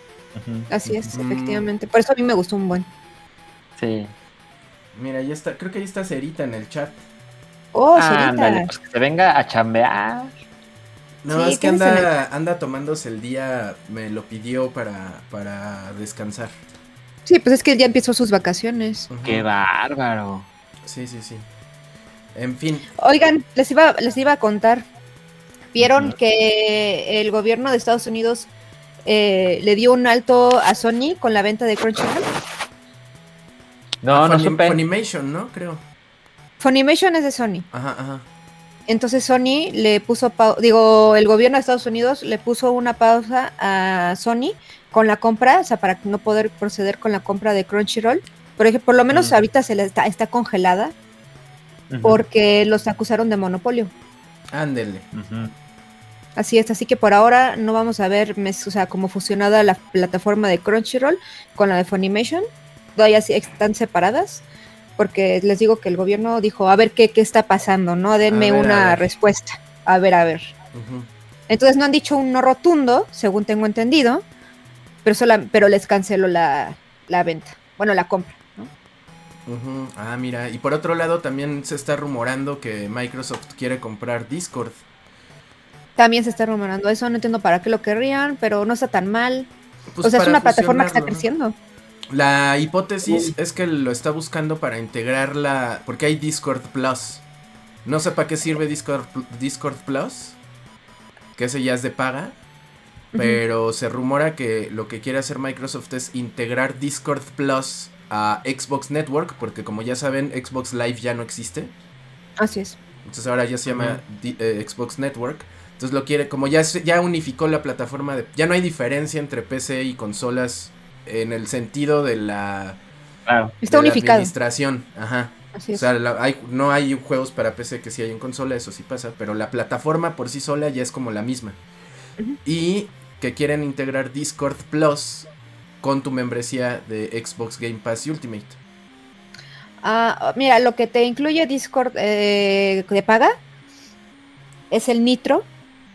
así es, efectivamente. Por eso a mí me gustó un buen. Sí. Mira, ya está. Creo que ahí está Cerita en el chat. Oh, Ándale, Cerita. pues que se venga a chambear. No, Sí, es que anda, anda tomándose el día. Me lo pidió para, para descansar. Sí, pues es que ya empezó sus vacaciones. Ujú. Qué bárbaro. Sí, sí, sí. En fin. Oigan, les iba, les iba a contar. Vieron que el gobierno de Estados Unidos eh, le dio un alto a Sony con la venta de Crunchyroll. No, no Funim- supe. Funimation, ¿no? Creo. Funimation es de Sony. Ajá, ajá. Entonces Sony le puso, digo, el gobierno de Estados Unidos le puso una pausa a Sony con la compra, o sea, para no poder proceder con la compra de Crunchyroll. Por ejemplo, por lo menos ahorita se le está, está congelada porque los acusaron de monopolio. Ándele. Así es, así que por ahora no vamos a ver, mes- o sea, como fusionada la plataforma de Crunchyroll con la de Funimation. Todavía sí están separadas, porque les digo que el gobierno dijo, a ver qué, qué está pasando, ¿no? Denme ver, una respuesta. A ver, a ver. Entonces no han dicho un no rotundo, según tengo entendido, pero, sola- pero les canceló la, la venta, bueno, la compra. Ah, mira. Y por otro lado, también se está rumorando que Microsoft quiere comprar Discord. También se está rumorando eso, no entiendo para qué lo querrían, pero no está tan mal. Pues o sea, es una plataforma que está creciendo. La hipótesis es que lo está buscando para integrarla, porque hay Discord Plus. No sé para qué sirve Discord, Discord Plus, que ese ya es de paga, pero se rumora que lo que quiere hacer Microsoft es integrar Discord Plus a Xbox Network, porque como ya saben, Xbox Live ya no existe. Así es. Entonces ahora ya se llama eh, Xbox Network. Entonces lo quiere, como ya, ya unificó la plataforma, de, ya no hay diferencia entre PC y consolas en el sentido de la, Claro. Está de la unificado. administración. Ajá. Así O sea, la- hay, no hay juegos para PC que sí hay en consola, eso sí pasa, pero la plataforma por sí sola ya es como la misma. Y que quieren integrar Discord Plus con tu membresía de Xbox Game Pass Ultimate. Ah, mira, lo que te incluye Discord eh, de paga es el Nitro,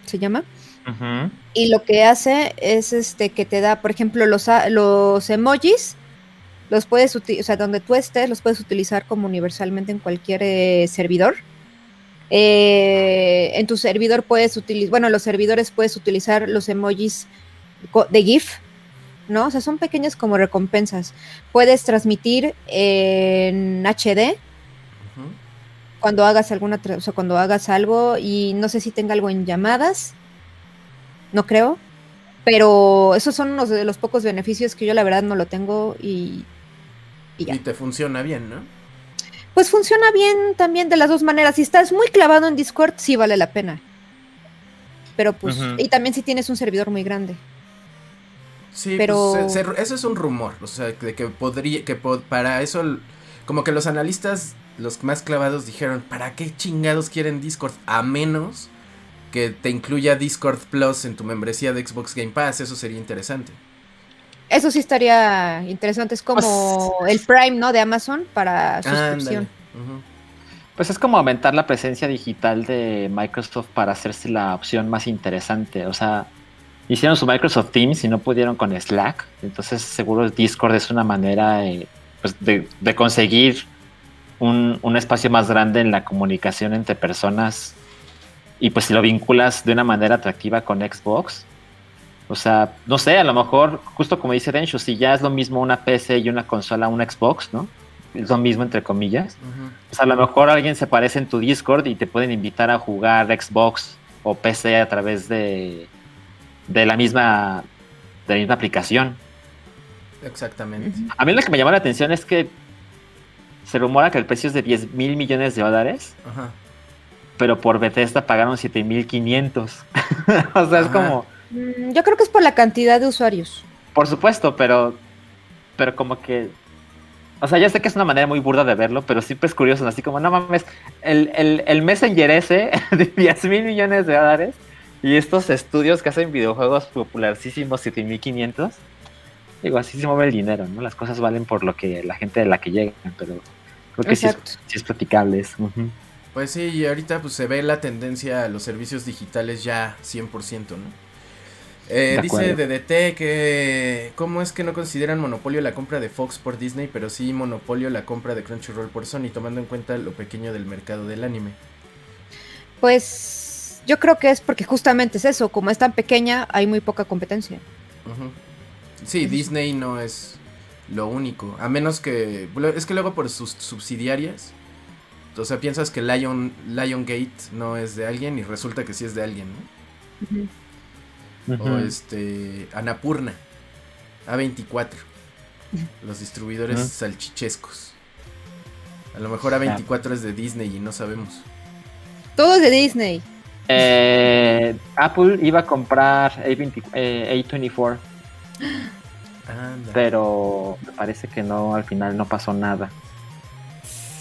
se llama. Ujú. Y lo que hace es este que te da, por ejemplo, los, los emojis, los puedes utilizar, o sea, donde tú estés, los puedes utilizar como universalmente en cualquier eh, servidor. Eh, en tu servidor puedes utilizar, bueno, los servidores puedes utilizar los emojis de GIF, ¿no? O sea, son pequeñas como recompensas. Puedes transmitir en HD cuando hagas alguna, o sea, cuando hagas algo y no sé si tenga algo en llamadas, no creo, pero esos son unos de los pocos beneficios que yo la verdad no lo tengo y, y ya. Y te funciona bien, ¿no? Pues funciona bien también de las dos maneras. Si estás muy clavado en Discord, sí vale la pena. Pero pues, y también si tienes un servidor muy grande. Sí, Pero- pues, se- se- eso es un rumor, o sea, de que podría, que po- para eso, como que los analistas, los más clavados dijeron, ¿para qué chingados quieren Discord? A menos que te incluya Discord Plus en tu membresía de Xbox Game Pass, eso sería interesante. Eso sí estaría interesante. Es como el Prime, ¿no? De Amazon para suscripción. Pues es como aumentar la presencia digital de Microsoft para hacerse la opción más interesante. O sea, hicieron su Microsoft Teams y no pudieron con Slack. Entonces seguro Discord es una manera eh, pues, de, de conseguir un, un espacio más grande en la comunicación entre personas. Y pues si lo vinculas de una manera atractiva con Xbox. O sea, no sé, a lo mejor, justo como dice Denshu, si ya es lo mismo una PC y una consola, un Xbox, ¿no? Es lo mismo entre comillas. Ujú. Pues a lo mejor alguien se parece en tu Discord y te pueden invitar a jugar Xbox o PC a través de, de la misma de la misma aplicación. Exactamente. A mí lo que me llamó la atención es que se rumora que el precio es de 10 mil millones de dólares, Ajá. Pero por Bethesda pagaron 7500. o sea, es como, Mm, Yo creo que es por la cantidad de usuarios. por supuesto, pero pero como que o sea, ya sé que es una manera muy burda de verlo, pero siempre es curioso, así como, no mames, el, el, el Messenger ese de 10 mil millones de dólares y estos estudios que hacen videojuegos popularísimos 7500, digo, así se mueve el dinero, ¿no? Las cosas valen por lo que la gente de la que llegan, pero creo que sí es, sí es platicables. ujú. Pues sí, y ahorita pues se ve la tendencia a los servicios digitales ya 100%, ¿no? Eh, De dice. DDT que cómo es que no consideran monopolio la compra de Fox por Disney, pero sí monopolio la compra de Crunchyroll por Sony, tomando en cuenta lo pequeño del mercado del anime. Pues yo creo que es porque justamente es eso, como es tan pequeña, hay muy poca competencia. Sí, Disney no es lo único, a menos que es que luego por sus subsidiarias, o sea, piensas que Lion Lion Gate no es de alguien y resulta que sí es de alguien, ¿no? O este. Anapurna. A24. Los distribuidores salchichescos. A lo mejor A24 es de Disney y no sabemos. Todo es de Disney. Eh, Apple iba a comprar A20 eh, A24, Anda. pero me parece que no, al final no pasó nada.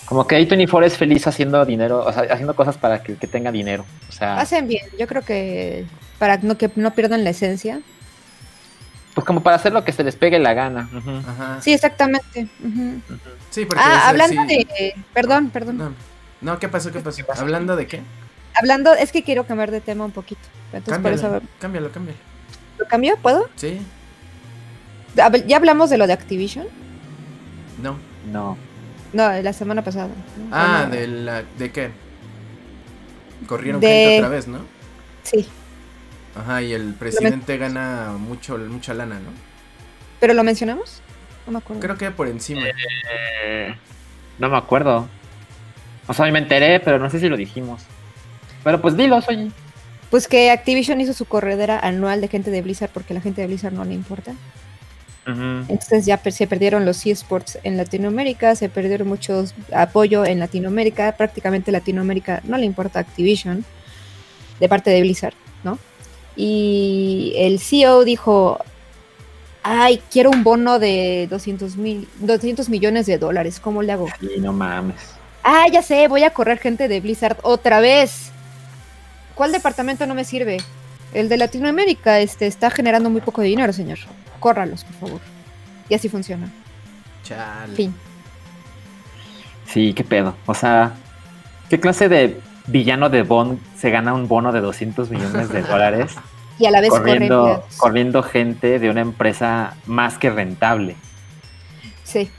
Como que A24 es feliz haciendo dinero, o sea, haciendo cosas para que, que tenga dinero. O sea, Hacen bien, yo creo que para no que no pierdan la esencia. pues como para hacer lo que se les pegue la gana. Ajá. Sí, exactamente. Sí, porque. Ah, hablando sí- de, perdón, perdón. No, no, ¿qué pasó? ¿Qué pasó? ¿Hablando de qué? Hablando, es que quiero cambiar de tema un poquito. Entonces por Cámbialo, eso cámbialo, cámbialo. lo cambio, ¿puedo? Sí, Ya hablamos de lo de Activision. no. No. No, de la semana pasada. ¿no? Ah, Bueno, de la. ¿De qué? Corrieron De- gente otra vez, ¿no? Sí, Ajá, y el presidente gana mucho, mucha lana, ¿no? pero lo mencionamos. No me acuerdo. Creo que por encima. Eh, no me acuerdo. O sea, me enteré, pero no sé si lo dijimos. Pero pues dilo, oye. Pues que Activision hizo su corredera anual de gente de Blizzard porque a la gente de Blizzard no le importa. Entonces ya se perdieron los eSports en Latinoamérica, se perdieron muchos apoyo en Latinoamérica, prácticamente Latinoamérica no le importa Activision de parte de Blizzard. ¿no? Y el CEO dijo, ay, quiero un bono de 200, mil, 200 millones de dólares, ¿cómo le hago? Y no mames. Ah, ya sé, voy a correr gente de Blizzard otra vez. ¿Cuál departamento no me sirve? El de Latinoamérica este, está generando muy poco dinero, señor. Córralos, por favor. Y así funciona. Chale. Fin. Sí, qué pedo. O sea, ¿qué clase de villano de Bond se gana un bono de 200 millones de dólares Y a la vez corriendo, corren. corriendo gente de una empresa más que rentable? Sí,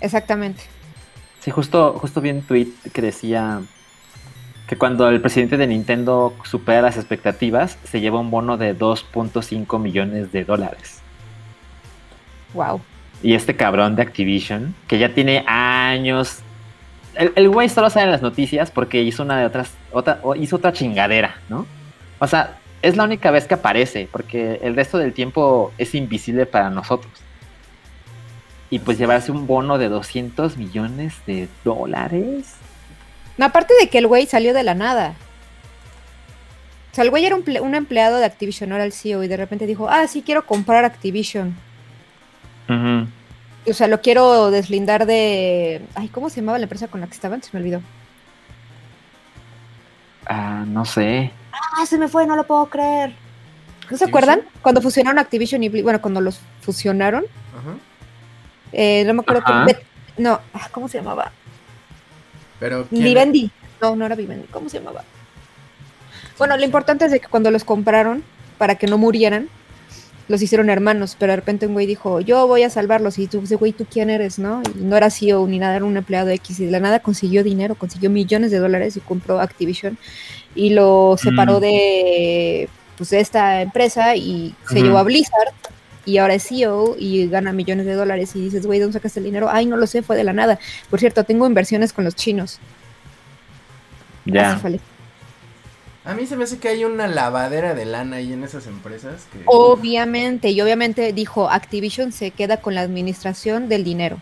exactamente. Sí, justo, justo vi un tweet que decía que cuando el presidente de Nintendo supera las expectativas, se lleva un bono de 2.5 millones de dólares. Wow. Y este cabrón de Activision, que ya tiene años. El, el güey solo sale en las noticias porque hizo una de otras. Otra, hizo otra chingadera, ¿no? O sea, es la única vez que aparece, porque el resto del tiempo es invisible para nosotros. Y pues llevarse un bono de 200 millones de dólares. No, aparte de que el güey salió de la nada. O sea, el güey era un, un empleado de Activision, no era el CEO, y de repente dijo, ah, sí, quiero comprar Activision. Ujú. O sea, lo quiero deslindar de... Ay, ¿cómo se llamaba la empresa con la que estaban? Se me olvidó. Ah, no sé. Ah, se me fue, no lo puedo creer. ¿No se acuerdan? Cuando fusionaron Activision y Bli- bueno, cuando los fusionaron, Ajá. eh, no me acuerdo Ajá. cómo. No, ah, ¿cómo se llamaba? Pero ¿quién- Vivendi. No, no era Vivendi. ¿Cómo se llamaba? Bueno, lo importante es de que cuando los compraron, para que no murieran, los hicieron hermanos, pero de repente un güey dijo, yo voy a salvarlos, y tú, güey, ¿tú quién eres, no? Y no era CEO ni nada, era un empleado X, y de la nada consiguió dinero, consiguió millones de dólares y compró Activision, y lo separó Mm. de, pues, de esta empresa y se llevó a Blizzard, y ahora es CEO y gana millones de dólares, y dices, güey, ¿de dónde sacaste el dinero? Ay, no lo sé, fue de la nada. Por cierto, tengo inversiones con los chinos. Ya. A mí se me hace que hay una lavadera de lana ahí en esas empresas. Que... Obviamente, y obviamente dijo, Activision se queda con la administración del dinero.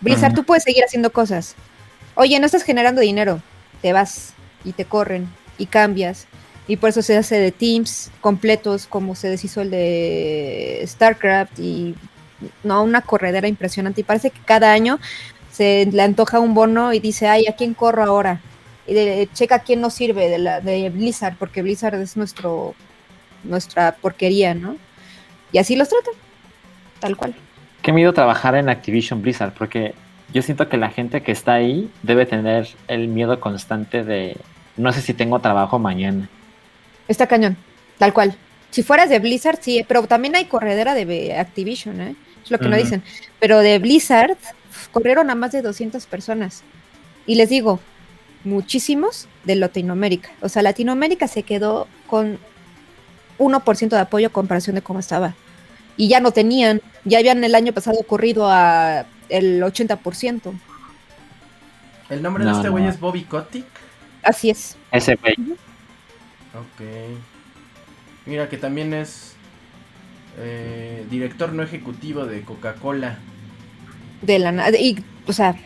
Blizzard, Ujú. tú puedes seguir haciendo cosas. Oye, no estás generando dinero, te vas y te corren y cambias. Y por eso se hace de teams completos, como se deshizo el de StarCraft y no una corredera impresionante. Y parece que cada año se le antoja un bono y dice, ay, ¿a quién corro ahora? De- checa quién nos sirve de, la, de Blizzard, porque Blizzard es nuestro nuestra porquería, ¿no? Y así los tratan, tal cual. Qué miedo trabajar en Activision Blizzard, porque yo siento que la gente que está ahí debe tener el miedo constante de no sé si tengo trabajo mañana. Está cañón, tal cual. Si fueras de Blizzard, sí, pero también hay corredera de Activision, ¿eh? Es lo que no dicen. Pero de Blizzard corrieron a más de 200 personas. Y les digo, muchísimos de Latinoamérica. O sea, Latinoamérica se quedó con 1% de apoyo a comparación de cómo estaba. Y ya no tenían, ya habían el año pasado corrido a el 80%. El nombre de este güey no. es Bobby Kotick. Así es. Ese güey. Ok. Mira que también es eh, director no ejecutivo de Coca-Cola. De la nada. Y, o sea,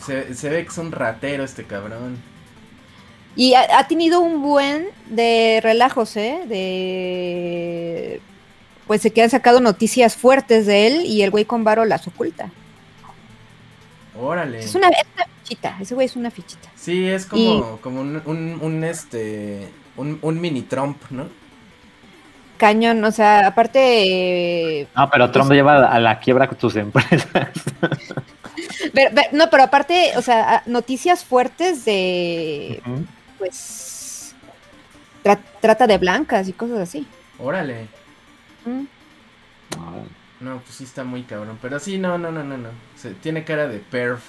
Se, se ve que es un ratero este cabrón. Y ha, ha tenido un buen de relajos, ¿eh? De. Pues se que han sacado noticias fuertes de él y el güey con varo las oculta. Órale. Es una, es una fichita, ese güey es una fichita. Sí, es como, como un, un, un, este un, un mini Trump, ¿no? Cañón, o sea, aparte. No, pero Trump lleva a la quiebra con sus empresas. no, pero aparte, o sea, noticias fuertes de. Pues. tra- trata de blancas y cosas así. Órale. Mm. No, pues sí está muy cabrón. Pero sí, no, no, no, no, no. Se, tiene cara de perf.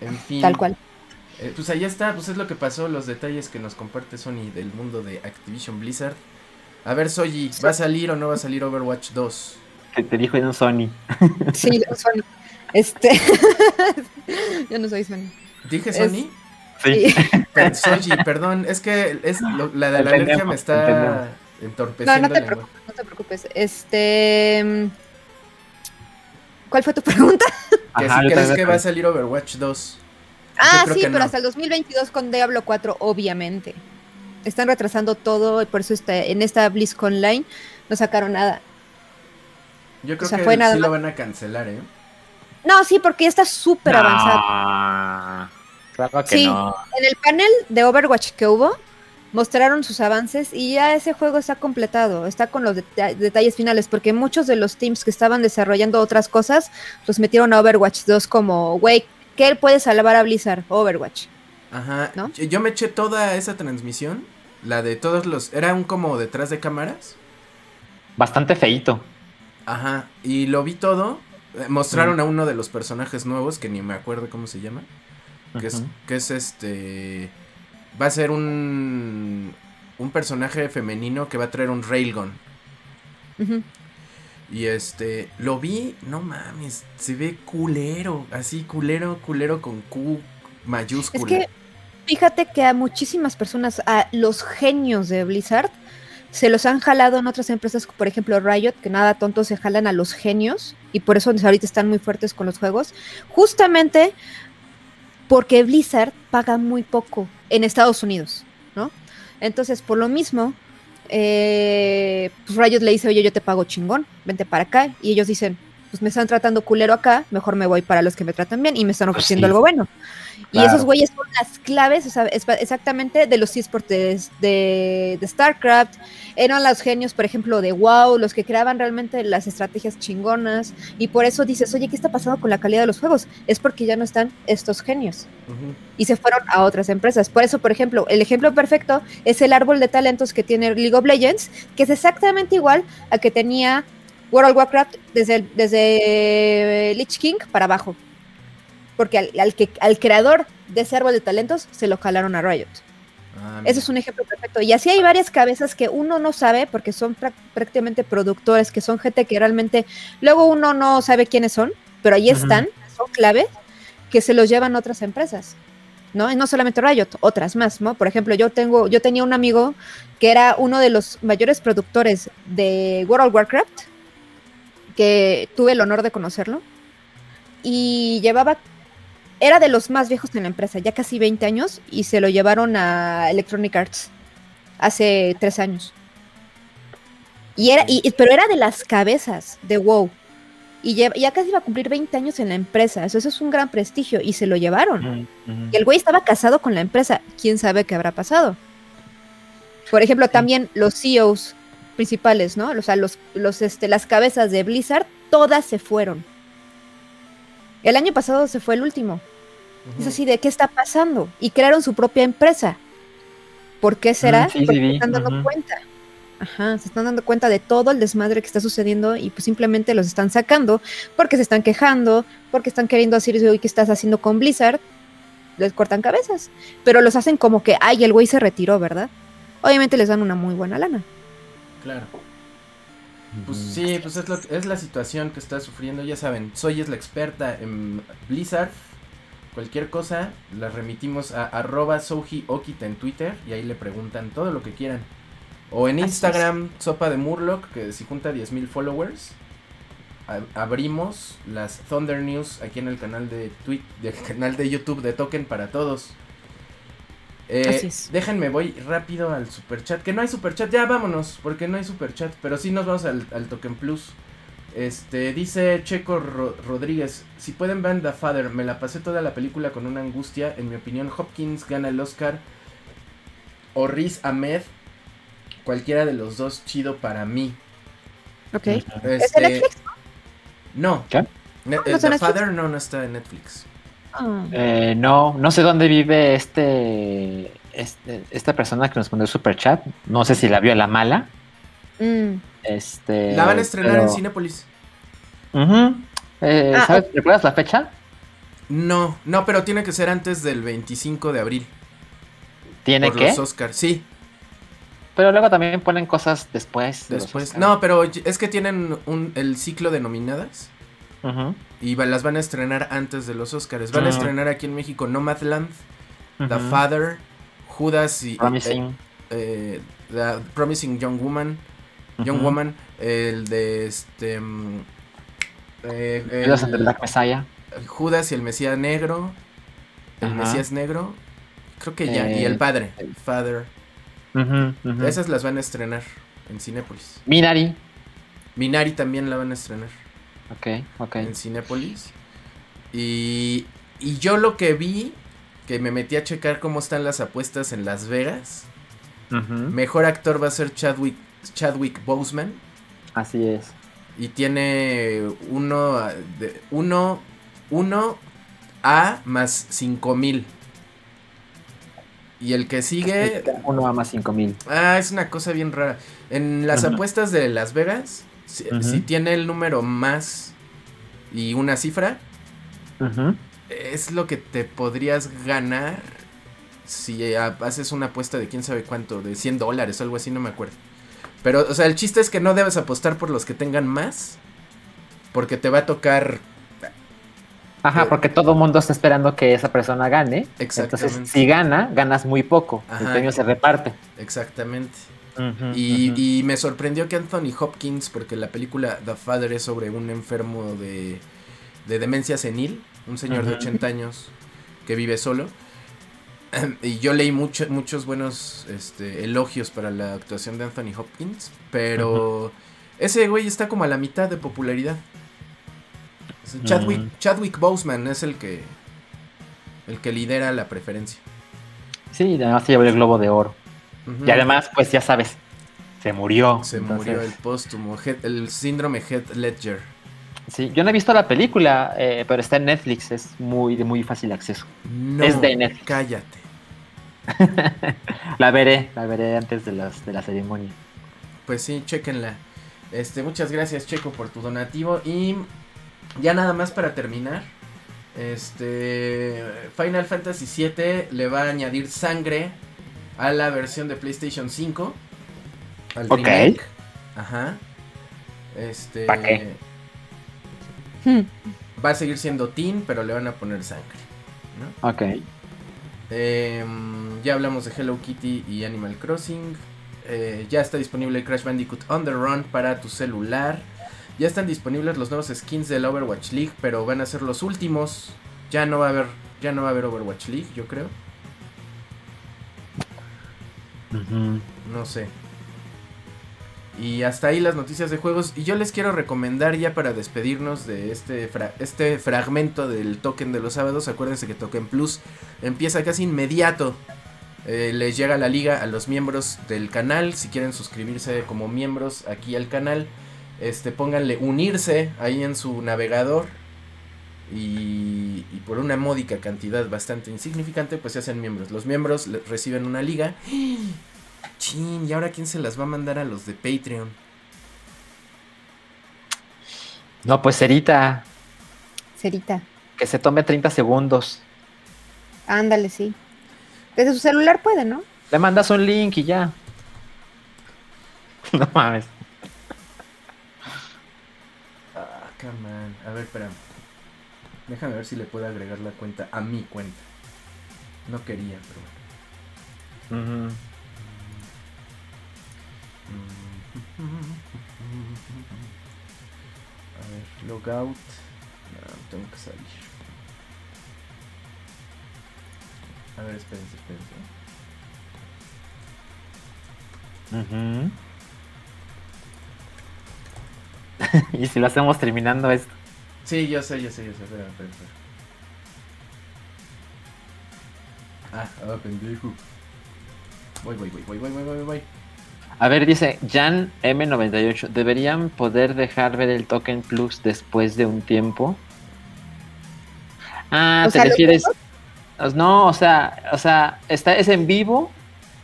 En fin. Tal cual. Eh, pues ahí está, pues es lo que pasó, los detalles que nos comparte Sony del mundo de Activision Blizzard. A ver, Soji, ¿va a salir o no va a salir Overwatch 2? Que te dijo en un Sony. Sí, soy. Este. yo no soy Sony. ¿Dije Es- Sony? Sí. Per- Soji, perdón, es que es lo- la de la alergia me está entendemos. entorpeciendo No, no te la preocupes, no te preocupes. Este. ¿Cuál fue tu pregunta? Que si crees también que va a salir Overwatch 2. Ah, sí, pero no. hasta el 2022 con Diablo 4, obviamente. están retrasando todo y por eso está, en esta BlizzCon Online no sacaron nada. Yo creo O sea, que fue nada sí lo van a cancelar, ¿eh? No, sí, porque ya está súper No, avanzado. Claro que Sí. no. En el panel de Overwatch que hubo, mostraron sus avances y ya ese juego está completado, está con los deta- detalles finales, porque muchos de los teams que estaban desarrollando otras cosas los metieron a Overwatch 2 como, güey, ¿qué puede salvar a Blizzard? Overwatch. Ajá. ¿No? Yo, yo me eché toda esa transmisión, la de todos los... Era un como detrás de cámaras. Bastante feito. Ajá. Y lo vi todo. Mostraron a uno de los personajes nuevos, que ni me acuerdo cómo se llama. Que es, que es este... Va a ser un... Un personaje femenino que va a traer un railgun. Y este, lo vi, no mames, se ve culero, así culero, culero con Q Es mayúscula. que fíjate que a muchísimas personas, a los genios de Blizzard, se los han jalado en otras empresas, por ejemplo Riot, que nada tonto se jalan a los genios y por eso ahorita están muy fuertes con los juegos, justamente porque Blizzard paga muy poco en Estados Unidos, ¿no? Entonces, por lo mismo, eh, pues Riot le dice, oye, yo te pago chingón, vente para acá, y ellos dicen, pues me están tratando culero acá, mejor me voy para los que me tratan bien y me están Pues ofreciendo sí. algo bueno. Y esos güeyes son las claves, o sea, es- exactamente de los esports de, de, StarCraft. Eran los genios, por ejemplo, de WoW, los que creaban realmente las estrategias chingonas. Y por eso dices, oye, ¿qué está pasando con la calidad de los juegos? Es porque ya no están estos genios y se fueron a otras empresas. Por eso, por ejemplo, el ejemplo perfecto es el árbol de talentos que tiene League of Legends, que es exactamente igual a que tenía World of Warcraft desde, el- desde Lich King para abajo. Porque al, al que, al creador de ese árbol de talentos se lo jalaron a Riot. Ah, Ese es un ejemplo perfecto. Y así hay varias cabezas que uno no sabe porque son prácticamente productores, que son gente que realmente luego uno no sabe quiénes son, pero ahí están, son clave, que se los llevan otras empresas. ¿no? Y no solamente Riot, otras más, ¿no? Por ejemplo, yo tengo, yo tenía un amigo que era uno de los mayores productores de World of Warcraft, que tuve el honor de conocerlo, y llevaba, era de los más viejos en la empresa, ya casi 20 años, y se lo llevaron a Electronic Arts hace tres años. Y era, y, pero era de las cabezas de WoW. Y lle- ya casi iba a cumplir 20 años en la empresa. Eso, eso es un gran prestigio. Y se lo llevaron. Y el güey estaba casado con la empresa. ¿Quién sabe qué habrá pasado? Por ejemplo, también los CEOs principales, ¿no? O sea, los, los, este, las cabezas de Blizzard, todas se fueron. El año pasado se fue el último. Es así de qué está pasando. Y crearon su propia empresa. ¿Por qué será? Sí, Porque se están dando cuenta. Ajá, se están dando cuenta de todo el desmadre que está sucediendo y pues simplemente los están sacando porque se están quejando, porque están queriendo decir, oye, ¿qué estás haciendo con Blizzard? Les cortan cabezas. Pero los hacen como que, ay, el güey se retiró, ¿verdad? Obviamente les dan una muy buena lana. Claro. Pues sí, pues es, lo- es la situación que está sufriendo, ya saben, soy es la experta en Blizzard. Cualquier cosa, la remitimos a arroba Okita en Twitter y ahí le preguntan todo lo que quieran. O en. Instagram, Sopa de Murloc, que si junta 10.000 followers, abrimos las Thunder News aquí en el canal de Twit, del canal de YouTube de Token para todos. Eh, Así es. Déjenme, voy rápido al superchat. Que no hay superchat, ya vámonos, porque no hay superchat. Pero sí nos vamos al, al Token Plus. Este, dice Checo Ro- Rodríguez, si pueden ver The Father, me la pasé toda la película con una angustia. En mi opinión, Hopkins gana el Oscar. O Riz Ahmed, cualquiera de los dos, chido para mí. Ok. Ujú. ¿Es de Este, Netflix? No. ¿Qué? Ne- ¿No The Netflix? Father no, no está en Netflix. Ah. Eh, no, no sé dónde vive este, este esta persona que nos mandó el super chat. No sé si la vio a la mala. Mm. Este, La van a estrenar en. Ujú. Eh, Ah, ¿sabes? ¿Recuerdas la fecha? No, no, pero tiene que ser antes del 25 de abril. ¿Tiene por que? los Oscars, sí. Pero luego también ponen cosas después. Después. No, pero es que tienen un, el ciclo de nominadas. Ujú, Y va- las van a estrenar antes de los Oscars. Van a Ah. estrenar aquí en México Nomadland, The ujú. Father, Judas y. Promising. eh, The Promising Young Woman. Young Ujú. Woman. El de este. mm, eh, el- Judas and the Black Messiah. Judas y el Mesías Negro. El Ajá. Mesías Negro. Creo que ya. y el Eh, Padre. Father. Ujú, ujú. Esas las van a estrenar en Cinépolis. Minari. Minari también la van a estrenar Ok, ok. en Cinépolis. Y, y yo lo que vi, que me metí a checar cómo están las apuestas en Las Vegas. Mejor actor va a ser Chadwick, Chadwick Boseman. Así es. Y tiene uno, de, uno, uno A más 5000. Y el que sigue, Uno a más 5000. ah, es una cosa bien rara. En las apuestas de Las Vegas, si, tiene el número más y una cifra, es lo que te podrías ganar si ah, haces una apuesta de quién sabe cuánto, de 100 dólares o algo así, no me acuerdo. Pero, o sea, el chiste es que no debes apostar por los que tengan más, porque te va a tocar Ajá, Eh, porque todo el mundo está esperando que esa persona gane. Exactamente. Entonces, si gana, ganas muy poco. El Ajá. premio se reparte. exactamente. Y, y me sorprendió que Anthony Hopkins, porque la película The Father es sobre un enfermo de, de demencia senil, un señor de Ujú. 80 años que vive solo. Y yo leí mucho- muchos buenos este, elogios para la actuación de Anthony Hopkins, pero ese güey está como a la mitad de popularidad. Chadwick, Mm. Chadwick Boseman es el que, el que lidera la preferencia. Sí, además se llevó el globo de oro. Y además, pues ya sabes, se murió. Se Entonces, murió el póstumo, el síndrome Heath Ledger. Sí, yo no he visto la película, eh, pero está en Netflix, es muy de muy fácil acceso. No, Es de Netflix. cállate. La veré, la veré antes de, de la ceremonia. Pues sí, chequenla. Este, muchas gracias, Checo, por tu donativo. Y ya nada más para terminar. Este. Final Fantasy VII le va a añadir sangre a la versión de PlayStation 5. Al Ok. remake. Ajá. Este. ¿Pa qué? Hmm. Va a seguir siendo teen, pero le van a poner sangre. ¿no? Ok. Em, ya hablamos de Hello Kitty y Animal Crossing. Eh, ya está disponible Crash Bandicoot On The Run para tu celular. Ya están disponibles los nuevos skins del Overwatch League, pero van a ser los últimos. Ya no va a haber, ya no va a haber Overwatch League, yo creo. No sé. Y hasta ahí las noticias de juegos. Y yo les quiero recomendar ya para despedirnos de este, este fragmento del token de los sábados. Acuérdense que Token Plus empieza casi inmediato. Eh, les llega la liga a los miembros del canal. Si quieren suscribirse como miembros aquí al canal, este, pónganle unirse ahí en su navegador. Y, y por una módica cantidad bastante insignificante, pues se hacen miembros. Los miembros reciben una liga. Chin, ¿y ahora quién se las va a mandar a los de Patreon? No, pues Cerita, Cerita. que se tome 30 segundos. Ándale, sí. Desde su celular puede, ¿no? Le mandas un link y ya. No mames. Ah, come on. A ver, espérame. Déjame ver si le puedo agregar la cuenta a mi cuenta. No quería, pero bueno. A ver, logout. Tengo que salir. A ver, espérense, espérense. Ujú. y si lo hacemos terminando esto. Sí, yo sé, yo sé, yo sé. Espera, espera, espera. Ah, ah, pendejo. Voy, voy, voy, voy, voy, voy, voy, voy. A ver, dice Jan M98. ¿Deberían poder dejar ver el token plus después de un tiempo? Ah, O ¿te sea, ¿los refieres? No, o sea, o sea, está, es en vivo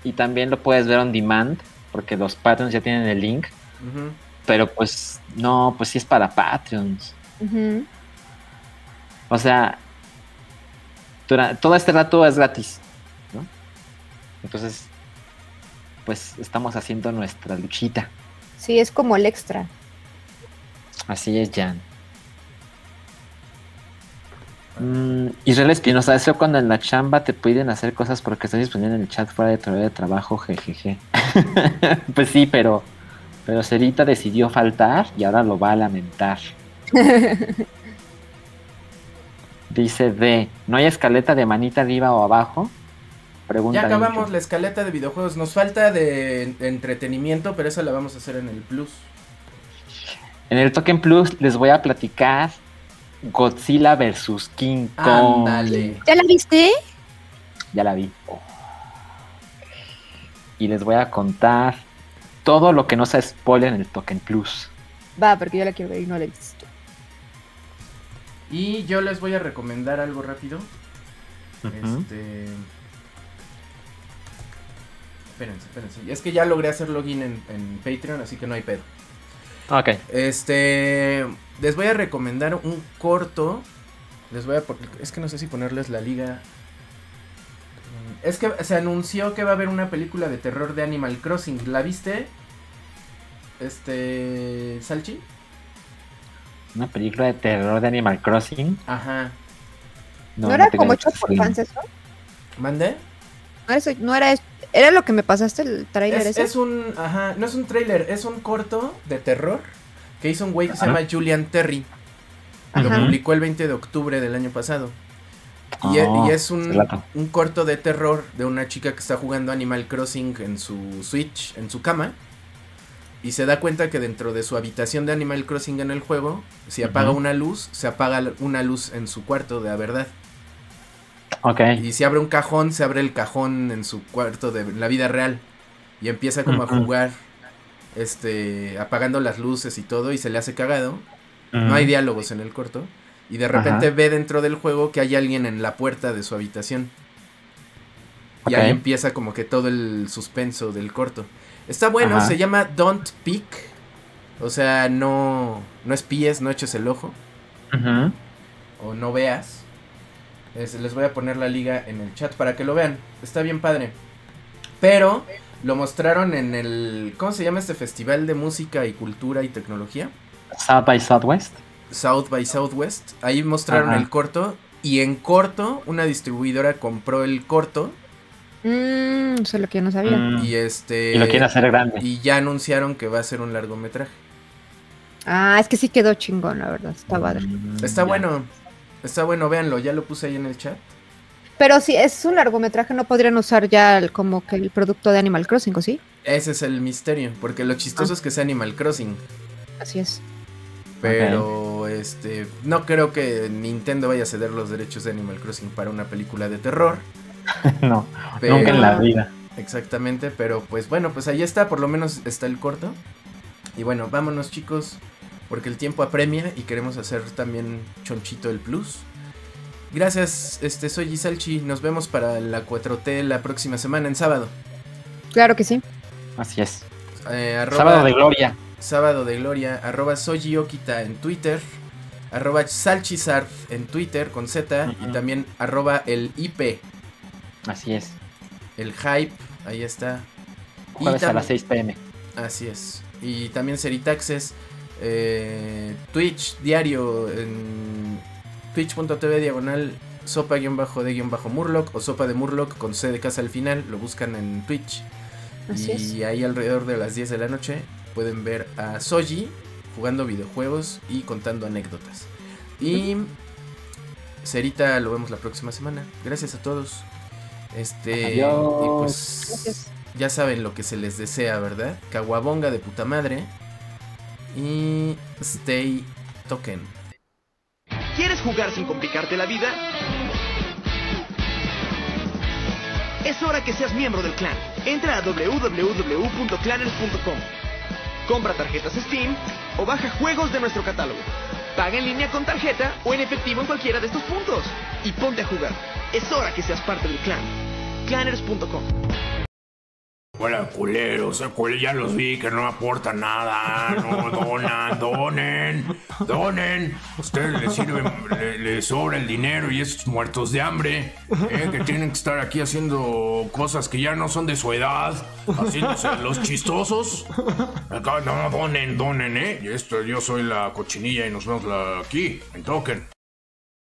y también lo puedes ver on demand porque los Patreons ya tienen el link. Pero pues, no, pues sí es para Patreons. O sea, todo este rato es gratis, ¿no? Entonces, pues estamos haciendo nuestra luchita. Sí, es como el extra. Así es, Jan. Mm, Israel Espinosa, es feo cuando en la chamba te piden hacer cosas porque estás disponible en el chat fuera de tu de trabajo, jejeje. pues sí, pero, pero Cerita decidió faltar y ahora lo va a lamentar. Dice D, ¿no hay escaleta de manita arriba o abajo? Pregunta Ya acabamos mucho. la escaleta de videojuegos. Nos falta de, entretenimiento, pero esa la vamos a hacer en el Plus. En el Token Plus les voy a platicar Godzilla vs. King Kong. Ándale. ¿Ya la viste? Ya la vi. Y les voy a contar todo lo que no se spoiler en el Token Plus. Va, porque yo la quiero ver y no la he visto. Y yo les voy a recomendar algo rápido. Este. Espérense, espérense. Es que ya logré hacer login en, en Patreon, así que no hay pedo. Ok. Este. Les voy a recomendar un corto. Les voy a. Es que no sé si ponerles la liga. Es que se anunció que va a haber una película de terror de Animal Crossing. ¿La viste? Este. Salchi? Una película de terror de Animal Crossing. Ajá. ¿No, era como hecho por fans eso? ¿Mande? No era, eso- no era, era lo que me pasaste el trailer Es, ese. es un. Ajá. No es un trailer, es un corto de terror. Que hizo un güey que se llama Julian Terry. Lo publicó el 20 de octubre del año pasado. Y, e- Oh, y es un corto de terror de una chica que está jugando Animal Crossing en su Switch, en su cama. Y se da cuenta que dentro de su habitación de Animal Crossing en el juego, si apaga una luz, se apaga una luz en su cuarto de la verdad. Ok. Y si abre un cajón, se abre el cajón en su cuarto de la vida real. Y empieza como a jugar, este, apagando las luces y todo, y se le hace cagado. No hay diálogos en el corto. Y de repente Ajá. ve dentro del juego que hay alguien en la puerta de su habitación. Y ahí empieza como que todo el suspenso del corto. Está bueno, Ajá. se llama Don't Peek. O sea, no, no espíes, no eches el ojo. O no veas. Es- les voy a poner la liga en el chat para que lo vean. Está bien padre. Pero lo mostraron en el... ¿Cómo se llama este festival de música y cultura y tecnología? South by Southwest. South by Southwest. Ahí mostraron el corto. Y en corto, una distribuidora compró el corto. Mmm, eso es lo que yo no sabía. Mm. Y este. Y lo quieren hacer grande. Y ya anunciaron que va a ser un largometraje. Ah, es que sí quedó chingón, la verdad. Está padre. Mm, Está ya. bueno. Está bueno, véanlo. Ya lo puse ahí en el chat. Pero si es un largometraje, no podrían usar ya el- como que el producto de Animal Crossing, ¿o sí? Ese es el misterio. Porque lo chistoso Ah. es que sea Animal Crossing. Así es. Pero este. No creo que Nintendo vaya a ceder los derechos de Animal Crossing para una película de terror. no, Pero- nunca en la vida. Exactamente, pero pues bueno, pues ahí está, por lo menos está el corto. Y bueno, vámonos chicos, porque el tiempo apremia y queremos hacer también chonchito el plus. Gracias, este soy Gisalchi, nos vemos para la 4T la próxima semana en sábado. Claro que sí. Así es. Eh, arroba- Sábado de gloria. Sábado de Gloria, arroba Sojiokita en Twitter, arroba Salchizard en Twitter con Z y también arroba el IP, Así es. el hype, ahí está. Y Jueves a tam- las 6 pm. Así es. Y también Seritaxes, eh, Twitch diario en twitch.tv diagonal sopa-de-murloc o sopa de Murloc con C de casa al final. Lo buscan en Twitch. Así y es. ahí alrededor de las 10 de la noche pueden ver a Soji jugando videojuegos y contando anécdotas. Y Cerita lo vemos la próxima semana. Gracias a todos. Este, Adiós. y pues Gracias. ya saben lo que se les desea, ¿verdad? Caguabonga de puta madre. Y stay token. ¿Quieres jugar sin complicarte la vida? Es hora que seas miembro del clan. Entra a www.clanners.com. Compra tarjetas Steam o baja juegos de nuestro catálogo. Paga en línea con tarjeta o en efectivo en cualquiera de estos puntos. Y ponte a jugar. Es hora que seas parte del clan. Clanners.com. Hola, culeros, cule- ya los vi que no aportan nada, no donan, donen, donen. Ustedes les sirven, le- les sobra el dinero y esos muertos de hambre, eh, que tienen que estar aquí haciendo cosas que ya no son de su edad, haciéndose los chistosos. Acá, no, donen, donen, eh. Esto, yo soy la cochinilla y nos vemos la- aquí, en Token.